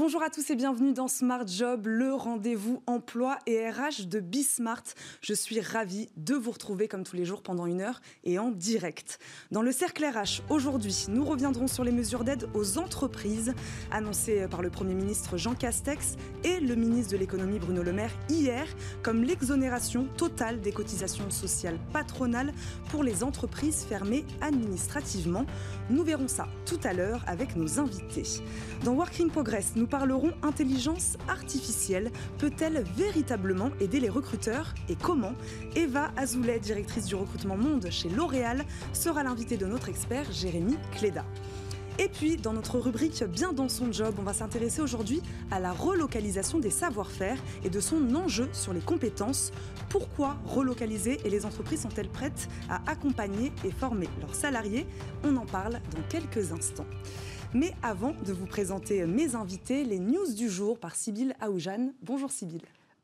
Bonjour à tous et bienvenue dans Smart Job, le rendez-vous emploi et RH de Bismart. Je suis ravie de vous retrouver comme tous les jours pendant une heure et en direct. Dans le cercle RH, aujourd'hui, nous reviendrons sur les mesures d'aide aux entreprises annoncées par le Premier ministre Jean Castex et le ministre de l'économie Bruno Le Maire hier, comme l'exonération totale des cotisations sociales patronales pour les entreprises fermées administrativement. Nous verrons ça tout à l'heure avec nos invités. Dans Working Progress, nous parlerons intelligence artificielle. Peut-elle véritablement aider les recruteurs et comment? Eva Azoulay, directrice du recrutement monde chez L'Oréal, sera l'invitée de notre expert Jérémy Cléda. Et puis, dans notre rubrique Bien dans son job, on va s'intéresser aujourd'hui à la relocalisation des savoir-faire et de son enjeu sur les compétences. Pourquoi relocaliser et les entreprises sont-elles prêtes à accompagner et former leurs salariés? On en parle dans quelques instants. Mais avant de vous présenter mes invités, les news du jour par Sybille Aoujane. Bonjour Sybille.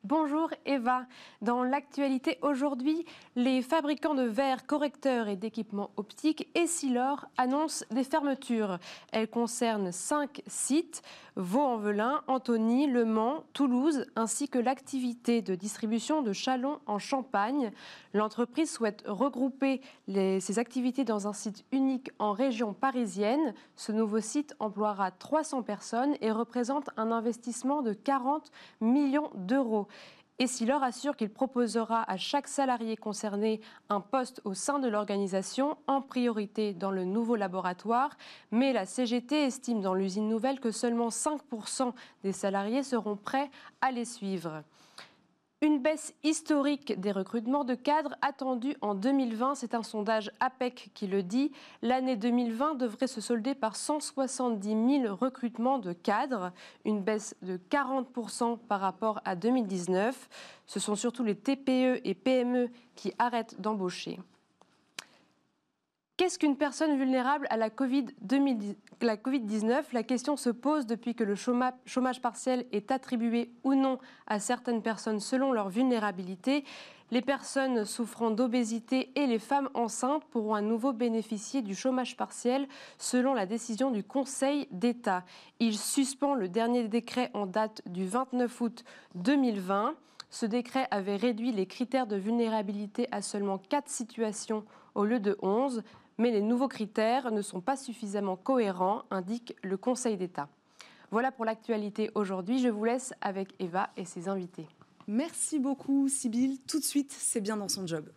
Bonjour Eva. Dans l'actualité aujourd'hui, les fabricants de verres, correcteurs et d'équipements optiques Essilor annoncent des fermetures. Elles concernent cinq sites Vaux-en-Velin, Antony, Le Mans, Toulouse, ainsi que l'activité de distribution de Chalon en Champagne. L'entreprise souhaite regrouper ses activités dans un site unique en région parisienne. Ce nouveau site emploiera 300 personnes et représente un investissement de 40 millions d'euros. Et leur assure qu'il proposera à chaque salarié concerné un poste au sein de l'organisation, en priorité dans le nouveau laboratoire, mais la CGT estime dans l'usine nouvelle que seulement 5% des salariés seront prêts à les suivre. Une baisse historique des recrutements de cadres attendue en 2020, c'est un sondage APEC qui le dit. L'année 2020 devrait se solder par 170 000 recrutements de cadres, une baisse de 40% par rapport à 2019. Ce sont surtout les TPE et PME qui arrêtent d'embaucher. Qu'est-ce qu'une personne vulnérable à la Covid-19 la, question se pose depuis que le chômage partiel est attribué ou non à certaines personnes selon leur vulnérabilité. Les personnes souffrant d'obésité et les femmes enceintes pourront à nouveau bénéficier du chômage partiel selon la décision du Conseil d'État. Il suspend le dernier décret en date du 29 août 2020. Ce décret avait réduit les critères de vulnérabilité à seulement 4 situations au lieu de 11 mais les nouveaux critères ne sont pas suffisamment cohérents, indique le Conseil d'État. Voilà pour l'actualité aujourd'hui. Je vous laisse avec Eva et ses invités. Merci beaucoup, Sybille. Tout de suite, c'est bien dans son job.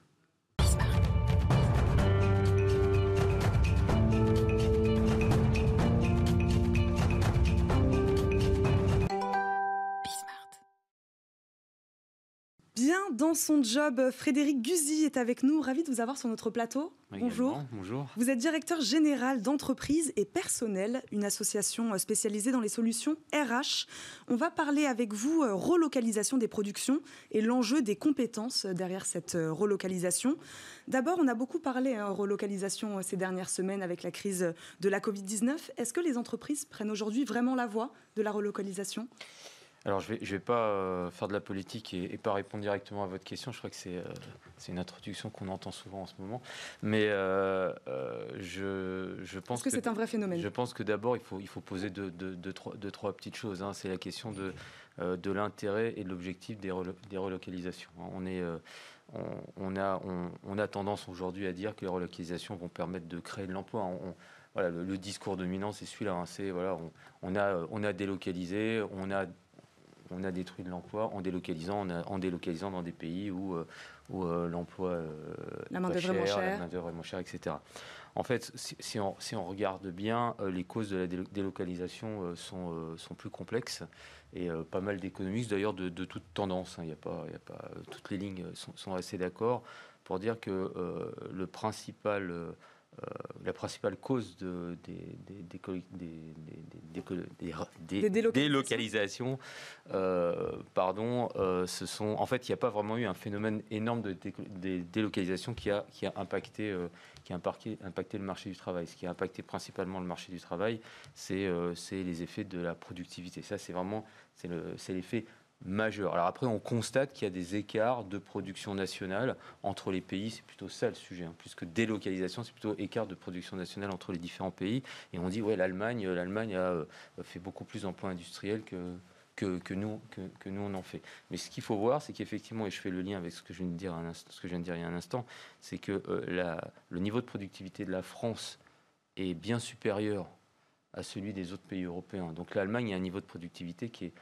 Bien dans son job, Frédéric Guzy est avec nous. Ravi de vous avoir sur notre plateau. bonjour. Bonjour. Vous êtes directeur général d'entreprise et personnel, une association spécialisée dans les solutions RH. On va parler avec vous euh, relocalisation des productions et l'enjeu des compétences derrière cette euh, relocalisation. D'abord, on a beaucoup parlé hein, relocalisation euh, ces dernières semaines avec la crise de la Covid-19. Est-ce que les entreprises prennent aujourd'hui vraiment la voie de la relocalisation? Alors, je ne vais, je vais pas euh, faire de la politique et, pas répondre directement à votre question. Je crois que c'est euh, une introduction qu'on entend souvent en ce moment. Mais euh, je, je, pense que, c'est un vrai phénomène? Je pense que d'abord, il faut, il faut poser deux, trois, trois, petites choses. Hein. C'est la question de, de l'intérêt et de l'objectif des, des, relocalisations. On, est, on, on, a, on, a tendance aujourd'hui à dire que les relocalisations vont permettre de créer de l'emploi. Voilà, le, discours dominant, c'est celui-là. Hein. C'est voilà, on, a, on a délocalisé, on a on a détruit de l'emploi en délocalisant, en, délocalisant dans des pays où, euh, où euh, l'emploi euh, la main d'œuvre est la main chère, etc. En fait, si, on, si on, regarde bien, les causes de la délocalisation sont, sont, plus complexes et pas mal d'économistes d'ailleurs de, de, toute tendance. Hein. Il y a pas, y a pas, toutes les lignes sont, sont assez d'accord pour dire que le principal la principale cause de, des, délocalisations, euh, pardon, euh, ce sont, en fait, il n'y a pas vraiment eu un phénomène énorme de délocalisation qui a, qui a impacté, qui a impacté, impacté, le marché du travail. Ce qui a impacté principalement le marché du travail, c'est les effets de la productivité. Ça, c'est vraiment, c'est l'effet majeur. Alors après, on constate qu'il y a des écarts de production nationale entre les pays. C'est plutôt ça le sujet. Hein. Plus que délocalisation, c'est plutôt écart de production nationale entre les différents pays. Et on dit, ouais, l'Allemagne, l'Allemagne a euh, fait beaucoup plus d'emplois industriels que, que, nous, que, nous, on en fait. Mais ce qu'il faut voir, c'est qu'effectivement, et je fais le lien avec ce que je viens de dire, un ce il y a un instant, c'est que euh, le niveau de productivité de la France est bien supérieur à celui des autres pays européens. Donc l'Allemagne a un niveau de productivité qui est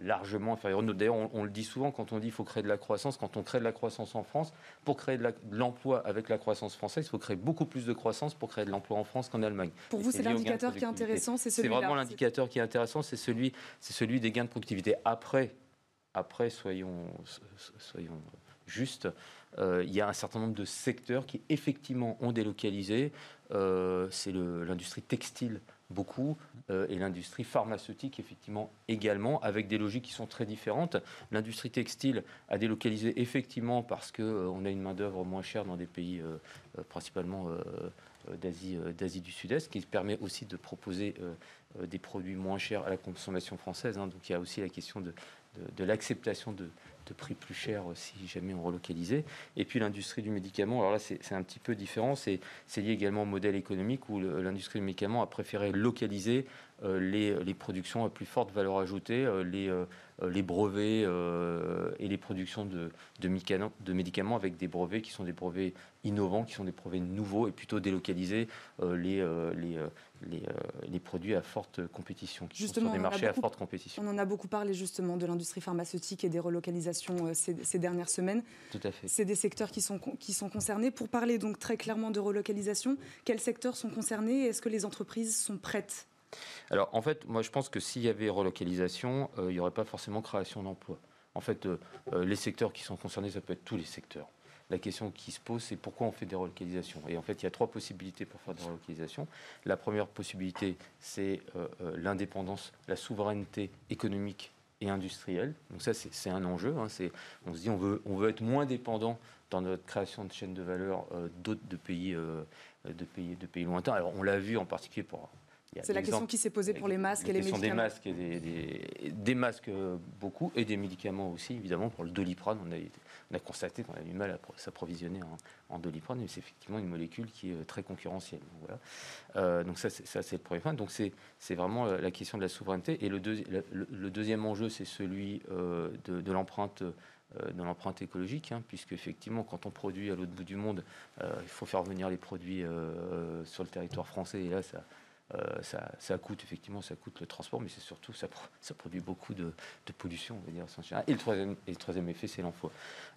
largement inférieur. D'ailleurs, on, le dit souvent quand on dit qu'il faut créer de la croissance. Quand on crée de la croissance en France, pour créer de l'emploi avec la croissance française, il faut créer beaucoup plus de croissance pour créer de l'emploi en France qu'en Allemagne. Pour vous, c'est l'indicateur qui est intéressant, c'est celui-là. C'est vraiment l'indicateur qui est intéressant, c'est celui, celui des gains de productivité. Après, après soyons, soyons justes, euh, il y a un certain nombre de secteurs qui effectivement ont délocalisé. Euh, c'est l'industrie textile beaucoup, euh, et l'industrie pharmaceutique effectivement également, avec des logiques qui sont très différentes. L'industrie textile a délocalisé effectivement parce qu'on euh, a une main-d'œuvre moins chère dans des pays euh, principalement d'Asie, du Sud-Est, qui permet aussi de proposer des produits moins chers à la consommation française. Hein. Donc il y a aussi la question de l'acceptation de, de prix plus cher si jamais on relocalisait. Et puis l'industrie du médicament, alors là c'est un petit peu différent, c'est lié également au modèle économique où l'industrie du médicament a préféré localiser euh, les, les, productions à plus forte valeur ajoutée, euh, les, euh, les brevets et les productions de, de, de médicaments avec des brevets qui sont des brevets innovants, qui sont des brevets nouveaux et plutôt délocaliser les, les, les, les, produits à forte compétition, qui justement, sont sur des marchés à forte compétition. On en a beaucoup parlé justement de l'industrie pharmaceutique et des relocalisations ces, ces, dernières semaines. Tout à fait. C'est des secteurs qui sont, qui sont concernés. Pour parler donc très clairement de relocalisation, quels secteurs sont concernés Est-ce que les entreprises sont prêtes? Alors en fait, moi je pense que s'il y avait relocalisation, euh, il n'y aurait pas forcément création d'emplois. En fait, euh, euh, les secteurs qui sont concernés, ça peut être tous les secteurs. La question qui se pose, c'est pourquoi on fait des relocalisations. Et en fait, il y a trois possibilités pour faire des relocalisations. La première possibilité, c'est l'indépendance, la souveraineté économique et industrielle. Donc ça, c'est un enjeu. Hein. on se dit on veut, on veut être moins dépendant dans notre création de chaîne de valeur d'autres de pays, de pays, de pays lointains. Alors on l'a vu en particulier pour c'est la question qui s'est posée pour les masques et les médicaments. Des masques et des, des, masques euh, beaucoup et des médicaments aussi, évidemment. Pour le doliprane, on a, on a constaté qu'on a du mal à s'approvisionner en, doliprane, mais c'est effectivement une molécule qui est euh, très concurrentielle. Donc. Euh, ça, c'est le premier point. Donc c'est vraiment la question de la souveraineté. Et le, deuxième enjeu, c'est celui de, l'empreinte de écologique, hein, puisque effectivement, quand on produit à l'autre bout du monde, il faut faire venir les produits sur le territoire français, et là, ça, euh, ça, coûte effectivement, ça coûte le transport, mais c'est surtout ça, ça produit beaucoup de, pollution, on va dire. Et le troisième, effet, c'est l'emploi.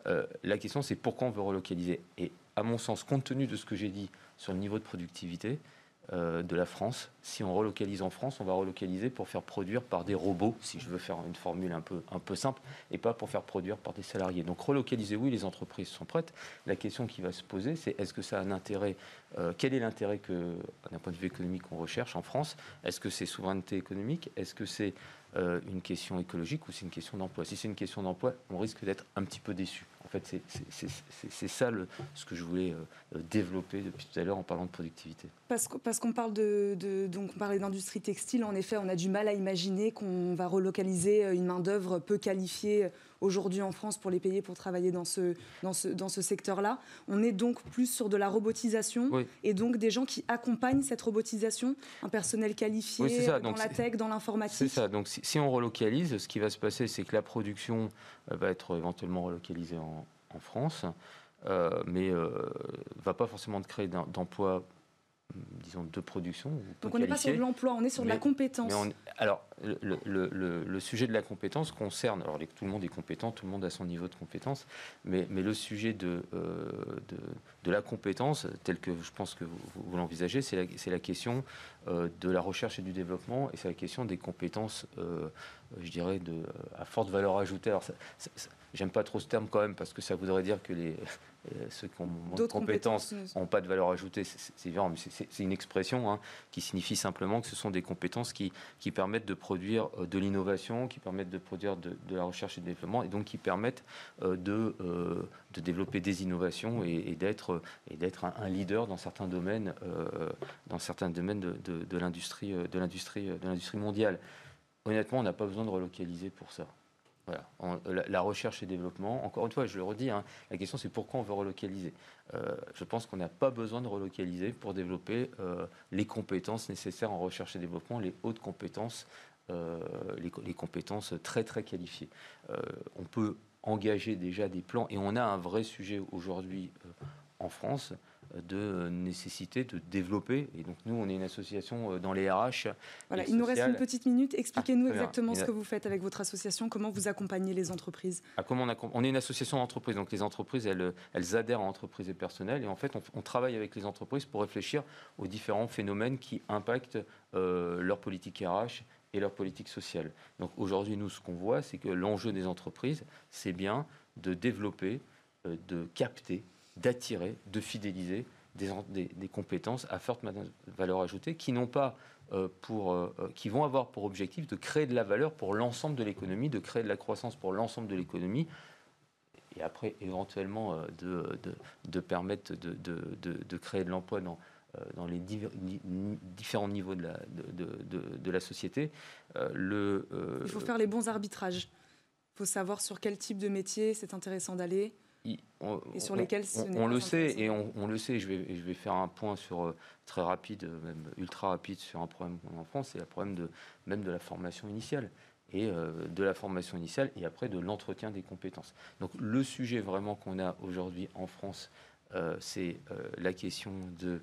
Euh, la question, c'est pourquoi on veut relocaliser? Et à mon sens, compte tenu de ce que j'ai dit sur le niveau de productivité, de la France. Si on relocalise en France, on va relocaliser pour faire produire par des robots, si je veux faire une formule un peu, un peu simple, et pas pour faire produire par des salariés. Donc relocaliser, oui, les entreprises sont prêtes. La question qui va se poser, c'est est-ce que ça a un intérêt euh, Quel est l'intérêt que, d'un point de vue économique, on recherche en France? Est-ce que c'est souveraineté économique? Est-ce que c'est euh, une question écologique ou c'est une question d'emploi? Si c'est une question d'emploi, on risque d'être un petit peu déçu. Fait, c'est ça le, ce que je voulais euh, développer depuis tout à l'heure en parlant de productivité. Parce, parce qu'on parle de, donc on parlait d'industrie textile, en effet, on a du mal à imaginer qu'on va relocaliser euh, une main d'œuvre peu qualifiée aujourd'hui en France pour les payer pour travailler dans ce, dans ce, dans ce secteur-là. On est donc plus sur de la robotisation et donc des gens qui accompagnent cette robotisation, un personnel qualifié dans la tech, dans l'informatique. C'est ça. Donc si, on relocalise, ce qui va se passer, c'est que la production euh, va être éventuellement relocalisée en, France, euh, mais ne euh, va pas forcément créer d'emplois disons, de production. Donc on n'est pas sur de l'emploi, on est sur de la compétence. alors, le, sujet de la compétence concerne, alors tout le monde est compétent, tout le monde a son niveau de compétence, mais, mais le sujet de, euh, de, la compétence, tel que je pense que vous, l'envisagez, c'est la, la, question euh, de la recherche et du développement, et c'est la question des compétences, euh, je dirais, de, à forte valeur ajoutée. Alors, j'aime pas trop ce terme quand même, parce que ça voudrait dire que les euh, ceux qui ont moins de compétences n'ont pas de valeur ajoutée, c'est évident, mais c'est une expression hein, qui signifie simplement que ce sont des compétences qui, qui permettent de produire euh, de l'innovation, qui permettent de produire de, la recherche et du développement, et donc qui permettent euh, de, de développer des innovations et, d'être un, leader dans certains domaines, dans certains domaines de, de l'industrie mondiale. Honnêtement, on n'a pas besoin de relocaliser pour ça. Voilà. la, recherche et développement, encore une fois, je le redis, hein, la question c'est pourquoi on veut relocaliser? Euh, je pense qu'on n'a pas besoin de relocaliser pour développer euh, les compétences nécessaires en recherche et développement, les hautes compétences, euh, les, compétences très très qualifiées. on peut engager déjà des plans et on a un vrai sujet aujourd'hui en France de nécessité de développer. Et donc nous, on est une association euh, dans les RH. Voilà, il nous reste une petite minute. Expliquez-nous ah, exactement ce que vous faites avec votre association, comment vous accompagnez les entreprises? Ah, comment on, on, est une association d'entreprises, donc les entreprises, elles, elles adhèrent à entreprises et personnel. Et en fait, on, travaille avec les entreprises pour réfléchir aux différents phénomènes qui impactent euh, leur politique RH et leur politique sociale. Donc aujourd'hui, nous, ce qu'on voit, c'est que l'enjeu des entreprises, c'est bien de développer, euh, de capter d'attirer, de fidéliser des, compétences à forte valeur ajoutée qui n'ont pas euh, pour, euh, euh, qui vont avoir pour objectif de créer de la valeur pour l'ensemble de l'économie, de créer de la croissance pour l'ensemble de l'économie, et après éventuellement de, de, permettre de, de, créer de l'emploi dans, dans les différents niveaux de la, de, la société. Il faut faire les bons arbitrages. Il faut savoir sur quel type de métier c'est intéressant d'aller on, et sur lesquels on, le sait et on, le sait. Je vais, je vais faire un point sur euh, très rapide, même ultra rapide sur un problème en France, c'est le problème de même de la formation initiale et euh, de la formation initiale et après de l'entretien des compétences. Donc le sujet vraiment qu'on a aujourd'hui en France, euh, c'est la question de euh,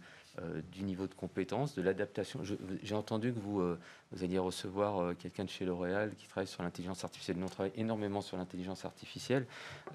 du niveau de compétence, de l'adaptation. J'ai entendu que vous, euh, alliez recevoir euh, quelqu'un de chez L'Oréal qui travaille sur l'intelligence artificielle. Nous, on travaille énormément sur l'intelligence artificielle.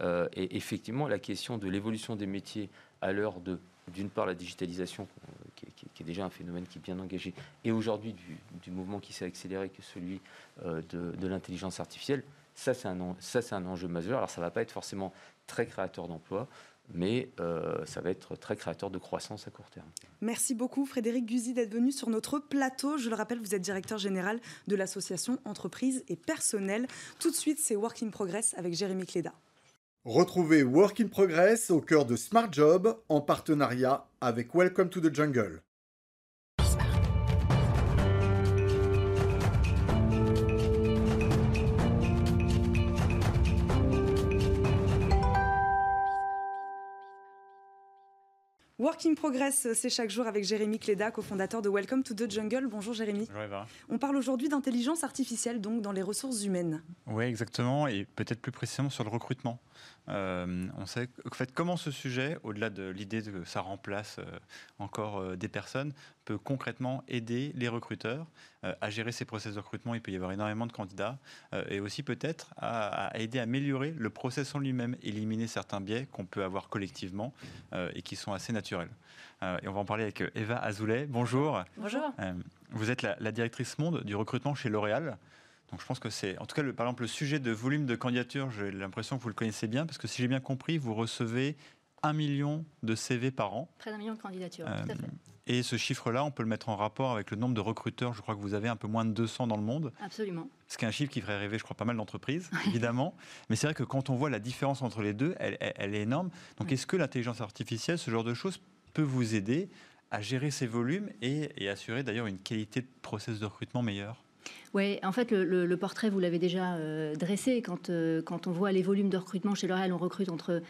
et effectivement, la question de l'évolution des métiers à l'heure de, d'une part, la digitalisation, qui, est déjà un phénomène qui est bien engagé, et aujourd'hui du, mouvement qui s'est accéléré, que celui de, l'intelligence artificielle, ça, c'est un, ça, c'est un enjeu majeur. Alors, ça ne va pas être forcément très créateur d'emplois mais euh, ça va être très créateur de croissance à court terme. Merci beaucoup Frédéric Guzy d'être venu sur notre plateau. Je le rappelle, vous êtes directeur général de l'association Entreprises et Personnel. Tout de suite, c'est Work in Progress avec Jérémy Cléda. Retrouvez Work in Progress au cœur de Smart Job en partenariat avec Welcome to the Jungle. Working Progress, c'est chaque jour avec Jérémy Cléda, cofondateur de Welcome to the Jungle. Bonjour Jérémy. Bonjour On parle aujourd'hui d'intelligence artificielle, donc dans les ressources humaines. Oui, exactement, et peut-être plus précisément sur le recrutement. Euh, on sait en fait comment ce sujet, au-delà de l'idée que ça remplace euh, encore euh, des personnes, peut concrètement aider les recruteurs à gérer ces process de recrutement? Il peut y avoir énormément de candidats et aussi peut-être à, aider à améliorer le process en lui-même, éliminer certains biais qu'on peut avoir collectivement et qui sont assez naturels. et on va en parler avec Eva Azoulay. Bonjour. Bonjour. vous êtes la, la, directrice monde du recrutement chez L'Oréal. Donc je pense que c'est, en tout cas, le, par exemple, le sujet de volume de candidature, j'ai l'impression que vous le connaissez bien, parce que si j'ai bien compris, vous recevez un million de CV par an. Près d'un million de candidatures, tout à fait. Euh, et ce chiffre-là, on peut le mettre en rapport avec le nombre de recruteurs. Je crois que vous avez un peu moins de 200 dans le monde. Absolument. Ce qui est un chiffre qui ferait rêver, je crois, pas mal d'entreprises, évidemment. Mais c'est vrai que quand on voit la différence entre les deux, elle, est énorme. Donc est-ce que l'intelligence artificielle, ce genre de choses, peut vous aider à gérer ces volumes et, et assurer d'ailleurs une qualité de process de recrutement meilleure? Oui, en fait, le, portrait, vous l'avez déjà euh, dressé. Quand, euh, quand on voit les volumes de recrutement chez L'Oréal, on recrute entre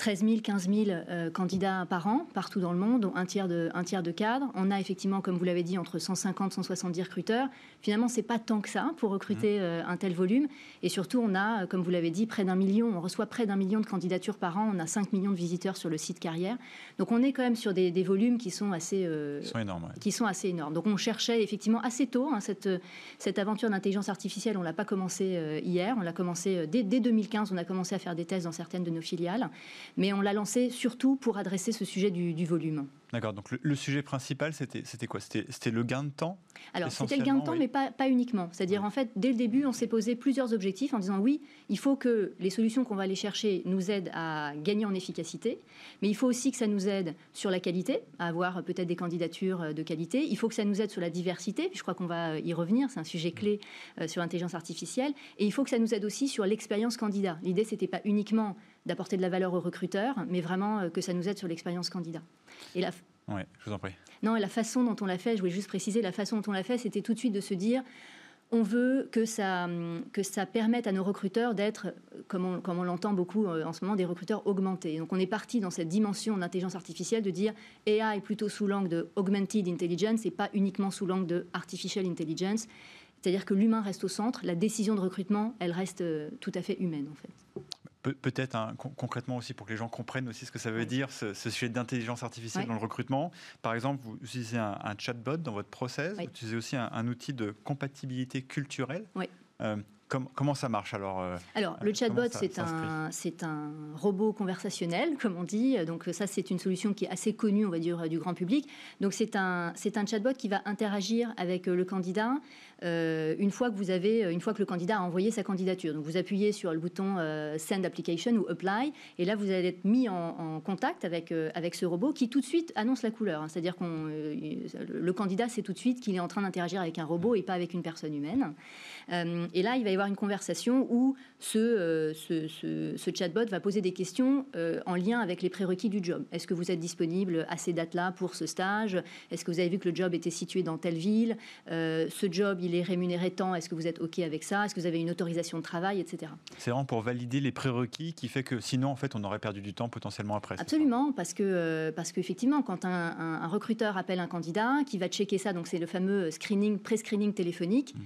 13 000, 15 000 candidats par an, partout dans le monde, dont un tiers de, un tiers de cadres. On a effectivement, comme vous l'avez dit, entre 150 et 170 recruteurs. Finalement, c'est pas tant que ça pour recruter mmh. euh, un tel volume. Et surtout, on a, comme vous l'avez dit, près d'un million. On reçoit près d'un million de candidatures par an. On a 5 millions de visiteurs sur le site carrière. Donc, on est quand même sur des, volumes qui sont assez, euh, sont énormes, qui sont assez énormes. Donc, on cherchait effectivement assez tôt hein, cette, cette aventure d'intelligence artificielle. On l'a pas commencé euh, hier. On l'a commencé dès, dès 2015. On a commencé à faire des tests dans certaines de nos filiales mais on l'a lancé surtout pour adresser ce sujet du, volume. D'accord, donc le, sujet principal, c'était quoi? C'était le gain de temps Alors, c'était le gain de temps, mais pas, pas uniquement. C'est-à-dire, en fait, dès le début, on s'est posé plusieurs objectifs en disant oui, il faut que les solutions qu'on va aller chercher nous aident à gagner en efficacité, mais il faut aussi que ça nous aide sur la qualité, à avoir peut-être des candidatures de qualité. Il faut que ça nous aide sur la diversité, puis je crois qu'on va y revenir, c'est un sujet clé euh, sur l'intelligence artificielle. Et il faut que ça nous aide aussi sur l'expérience candidat. L'idée, c'était pas uniquement d'apporter de la valeur aux recruteurs, mais vraiment euh, que ça nous aide sur l'expérience candidat. Et la... Oui, je vous en prie. Non, et la façon dont on l'a fait, je voulais juste préciser, la façon dont on l'a fait, c'était tout de suite de se dire, on veut que ça, que ça permette à nos recruteurs d'être, comme on, comme on l'entend beaucoup euh, en ce moment, des recruteurs augmentés. Donc on est parti dans cette dimension d'intelligence artificielle de dire AI est plutôt sous l'angle de augmented intelligence et pas uniquement sous l'angle de artificial intelligence. C'est-à-dire que l'humain reste au centre, la décision de recrutement, elle reste euh, tout à fait humaine en fait. Peut-être hein, concrètement aussi pour que les gens comprennent aussi ce que ça veut dire, ce, sujet d'intelligence artificielle dans le recrutement. Par exemple, vous utilisez un, chatbot dans votre process, vous utilisez aussi un, outil de compatibilité culturelle. Oui. Euh, comment ça marche alors euh, Alors, le chatbot, c'est un, un robot conversationnel, comme on dit. Donc, ça, c'est une solution qui est assez connue, on va dire, du grand public. Donc, c'est un, un chatbot qui va interagir avec le candidat euh, une fois que vous avez, euh, une fois que le candidat a envoyé sa candidature. Donc vous appuyez sur le bouton euh, Send Application ou Apply, et là vous allez être mis en, contact avec avec ce robot qui tout de suite annonce la couleur. Hein. C'est-à-dire qu'on le candidat sait tout de suite qu'il est en train d'interagir avec un robot et pas avec une personne humaine. Et là il va y avoir une conversation où ce, ce, ce, chatbot va poser des questions en lien avec les prérequis du job. Est-ce que vous êtes disponible à ces dates-là pour ce stage? Est-ce que vous avez vu que le job était situé dans telle ville? Ce job, il est rémunéré tant, est-ce que vous êtes OK avec ça? Est-ce que vous avez une autorisation de travail, etc. C'est vraiment pour valider les prérequis qui fait que sinon, en fait, on aurait perdu du temps potentiellement après. Absolument, parce que euh, parce qu'effectivement, quand un, recruteur appelle un candidat, qui va checker ça, donc c'est le fameux screening, pré-screening téléphonique. Mmh.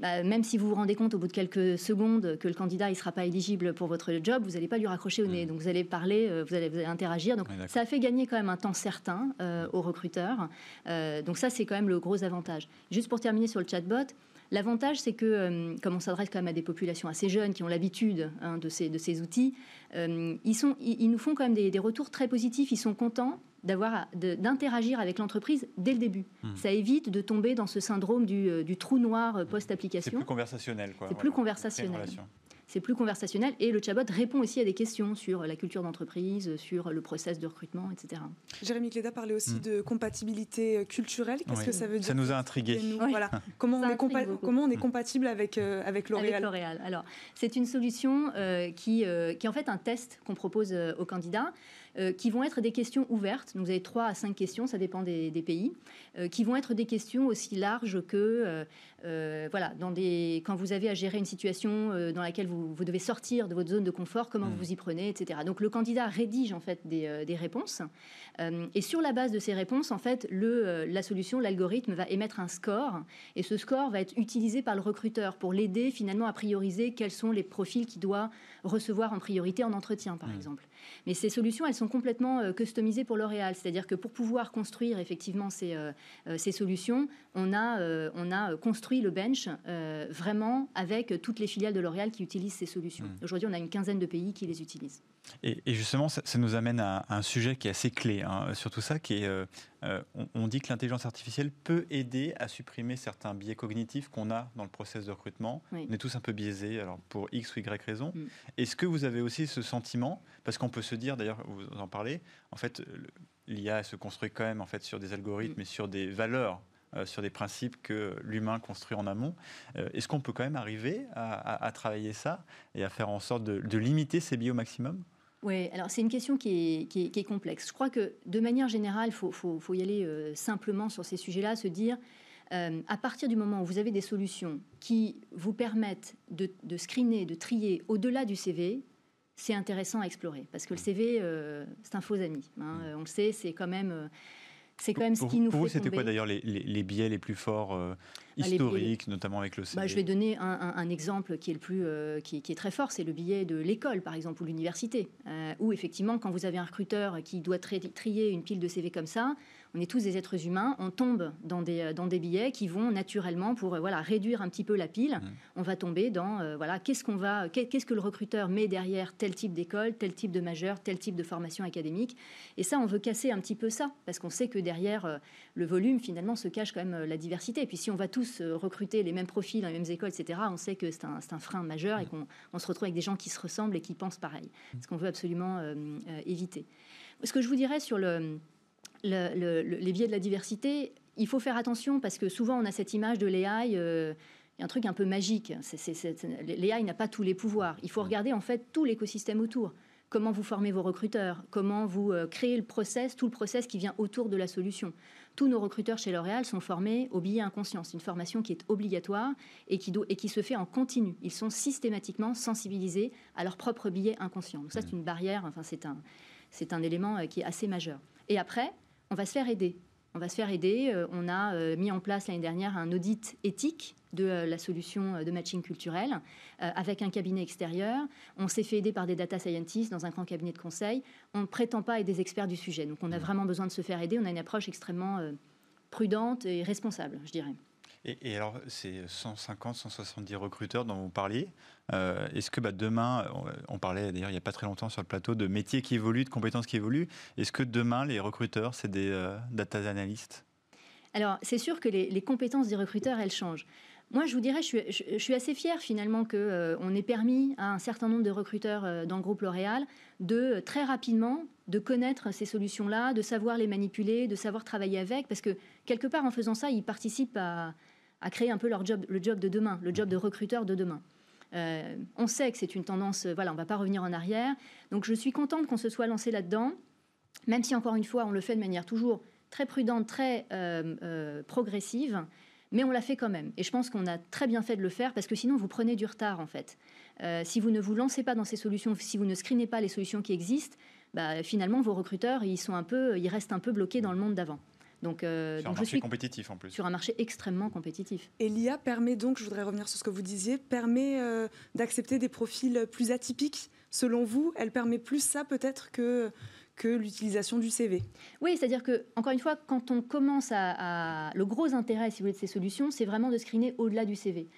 Bah, même si vous vous rendez compte au bout de quelques secondes que le candidat ne sera pas éligible pour votre job, vous n'allez pas lui raccrocher au nez. Mmh. Donc vous allez parler, euh, vous allez, interagir. Donc ça a fait gagner quand même un temps certain euh, aux recruteurs. Euh, donc ça, c'est quand même le gros avantage. Juste pour terminer sur le chatbot, L'avantage, c'est que, comme on s'adresse quand même à des populations assez jeunes qui ont l'habitude hein, de, ces, de ces outils, ils, sont, ils, nous font quand même des, des, retours très positifs. Ils sont contents d'avoir d'interagir avec l'entreprise dès le début. Hmm. Ça évite de tomber dans ce syndrome du, euh, trou noir euh, post-application. C'est plus conversationnel. C'est plus conversationnel. C'est plus conversationnel et le chatbot répond aussi à des questions sur la culture d'entreprise, sur le process de recrutement, etc. Jérémy Cléda parlait aussi hmm. de compatibilité culturelle. Qu'est-ce que ça veut dire Ça nous a intrigués. voilà. comment, on est comment, on est compatible avec, euh, avec L'Oréal L'Oréal. Alors, c'est une solution qui, qui est en fait un test qu'on propose aux candidats. Euh, qui vont être des questions ouvertes. vous avez trois à cinq questions, ça dépend des, pays, euh, qui vont être des questions aussi larges que euh, voilà, dans des, quand vous avez à gérer une situation dans laquelle vous, devez sortir de votre zone de confort, comment mmh. vous vous y prenez, etc. Donc le candidat rédige en fait des, des réponses. et sur la base de ces réponses, en fait, le, la solution, l'algorithme va émettre un score. Et ce score va être utilisé par le recruteur pour l'aider finalement à prioriser quels sont les profils qu'il doit recevoir en priorité en entretien, par mmh. exemple. Mais ces solutions, elles sont complètement euh, customisées pour L'Oréal. C'est-à-dire que pour pouvoir construire effectivement ces, euh, euh, ces solutions, on a, on a construit le bench vraiment avec toutes les filiales de L'Oréal qui utilisent ces solutions. Mmh. Aujourd'hui, on a une quinzaine de pays qui les utilisent. Et, justement, ça, nous amène à, un sujet qui est assez clé, hein, sur tout ça, qui est, on, dit que l'intelligence artificielle peut aider à supprimer certains biais cognitifs qu'on a dans le process de recrutement. On est tous un peu biaisés, alors pour X ou Y raison. Mmh. Est-ce que vous avez aussi ce sentiment parce qu'on peut se dire, d'ailleurs, vous en parlez, en fait, l'IA se construit quand même en fait sur des algorithmes mm. et sur des valeurs euh, sur des principes que l'humain construit en amont. Euh, est-ce qu'on peut quand même arriver à, travailler ça et à faire en sorte de, limiter ces biais au maximum? Oui, alors c'est une question qui est, complexe. Je crois que de manière générale, il faut, y aller euh, simplement sur ces sujets-là, se dire, à partir du moment où vous avez des solutions qui vous permettent de, de screener, de trier au-delà du CV, c'est intéressant à explorer parce que le CV, c'est un faux ami. Hein. Mm. On le sait, c'est quand même. Euh, c'est quand même ce qui nous pour vous, c'était quoi d'ailleurs les, les, biais les plus forts euh, bah, historiques, notamment avec le CV bah, Je vais donner un, exemple qui est, le plus, qui, est très fort, c'est le biais de l'école, par exemple, ou l'université, où effectivement, quand vous avez un recruteur qui doit trier une pile de CV comme ça, on est tous des êtres humains, on tombe dans des, euh, dans des billets qui vont naturellement, pour euh, voilà, réduire un petit peu la pile, mmh. on va tomber dans euh, voilà, qu'est-ce, qu'on va, qu'est-ce que le recruteur met derrière tel type d'école, tel type de majeur, tel type de formation académique. Et ça, on veut casser un petit peu ça, parce qu'on sait que derrière le volume, finalement, se cache quand même la diversité. Et puis si on va tous recruter les mêmes profils dans les mêmes écoles, etc., on sait que c'est un, c'est un frein majeur et qu'on on se retrouve avec des gens qui se ressemblent et qui pensent pareil. Mmh. Ce qu'on veut absolument éviter. Ce que je vous dirais sur le les biais de la diversité, il faut faire attention parce que souvent on a cette image de l'AI, euh, il y a un truc un peu magique. L'AI n'a pas tous les pouvoirs. Il faut regarder en fait tout l'écosystème autour. comment vous formez vos recruteurs, comment vous créez le process, tout le process qui vient autour de la solution? Tous nos recruteurs chez L'Oréal sont formés au billet inconscient. C'est une formation qui est obligatoire et qui, et qui se fait en continu. Ils sont systématiquement sensibilisés à leur propre billet inconscient. Donc ça, c'est une barrière, enfin, c'est un, c'est un élément qui est assez majeur. Et après, on va se faire aider on va se faire aider. Euh, on a euh, mis en place l'année dernière un audit éthique de euh, la solution de matching culturel avec un cabinet extérieur. On s'est fait aider par des data scientists dans un grand cabinet de conseil. On ne prétend pas être des experts du sujet. Donc on a mmh. vraiment besoin de se faire aider. On a une approche extrêmement prudente et responsable, je dirais. Et, alors, c'est 150, 170 recruteurs dont vous parliez. Euh, est-ce que bah, demain, on, parlait d'ailleurs il n'y a pas très longtemps sur le plateau de métiers qui évoluent, de compétences qui évoluent. Est-ce que demain, les recruteurs, c'est des euh, data analystes? Alors, c'est sûr que les, compétences des recruteurs, elles changent. Moi, je vous dirais, je suis, assez fière finalement qu'on euh, ait permis à un certain nombre de recruteurs dans le groupe L'Oréal de très rapidement de connaître ces solutions-là, de savoir les manipuler, de savoir travailler avec, parce que quelque part en faisant ça, ils participent à, à créer un peu leur job, le job de demain, le job de recruteur de demain. Euh, on sait que c'est une tendance, euh, voilà, on ne va pas revenir en arrière. Donc je suis contente qu'on se soit lancé là-dedans, même si encore une fois, on le fait de manière toujours très prudente, très euh, progressive, mais on l'a fait quand même. Et je pense qu'on a très bien fait de le faire parce que sinon vous prenez du retard en fait. si vous ne vous lancez pas dans ces solutions, si vous ne screenez pas les solutions qui existent, bah, finalement vos recruteurs ils sont un peu, ils restent un peu bloqués dans le monde d'avant. Donc, euh, sur un marché compétitif en plus. Sur un marché extrêmement compétitif. Et l'IA permet donc, je voudrais revenir sur ce que vous disiez, permet euh, d'accepter des profils plus atypiques. Selon vous, elle permet plus ça peut-être que que l'utilisation du CV. Oui, c'est-à-dire que, encore une fois, quand on commence à, Le gros intérêt, si vous voulez, de ces solutions, c'est vraiment de screener au-delà du CV.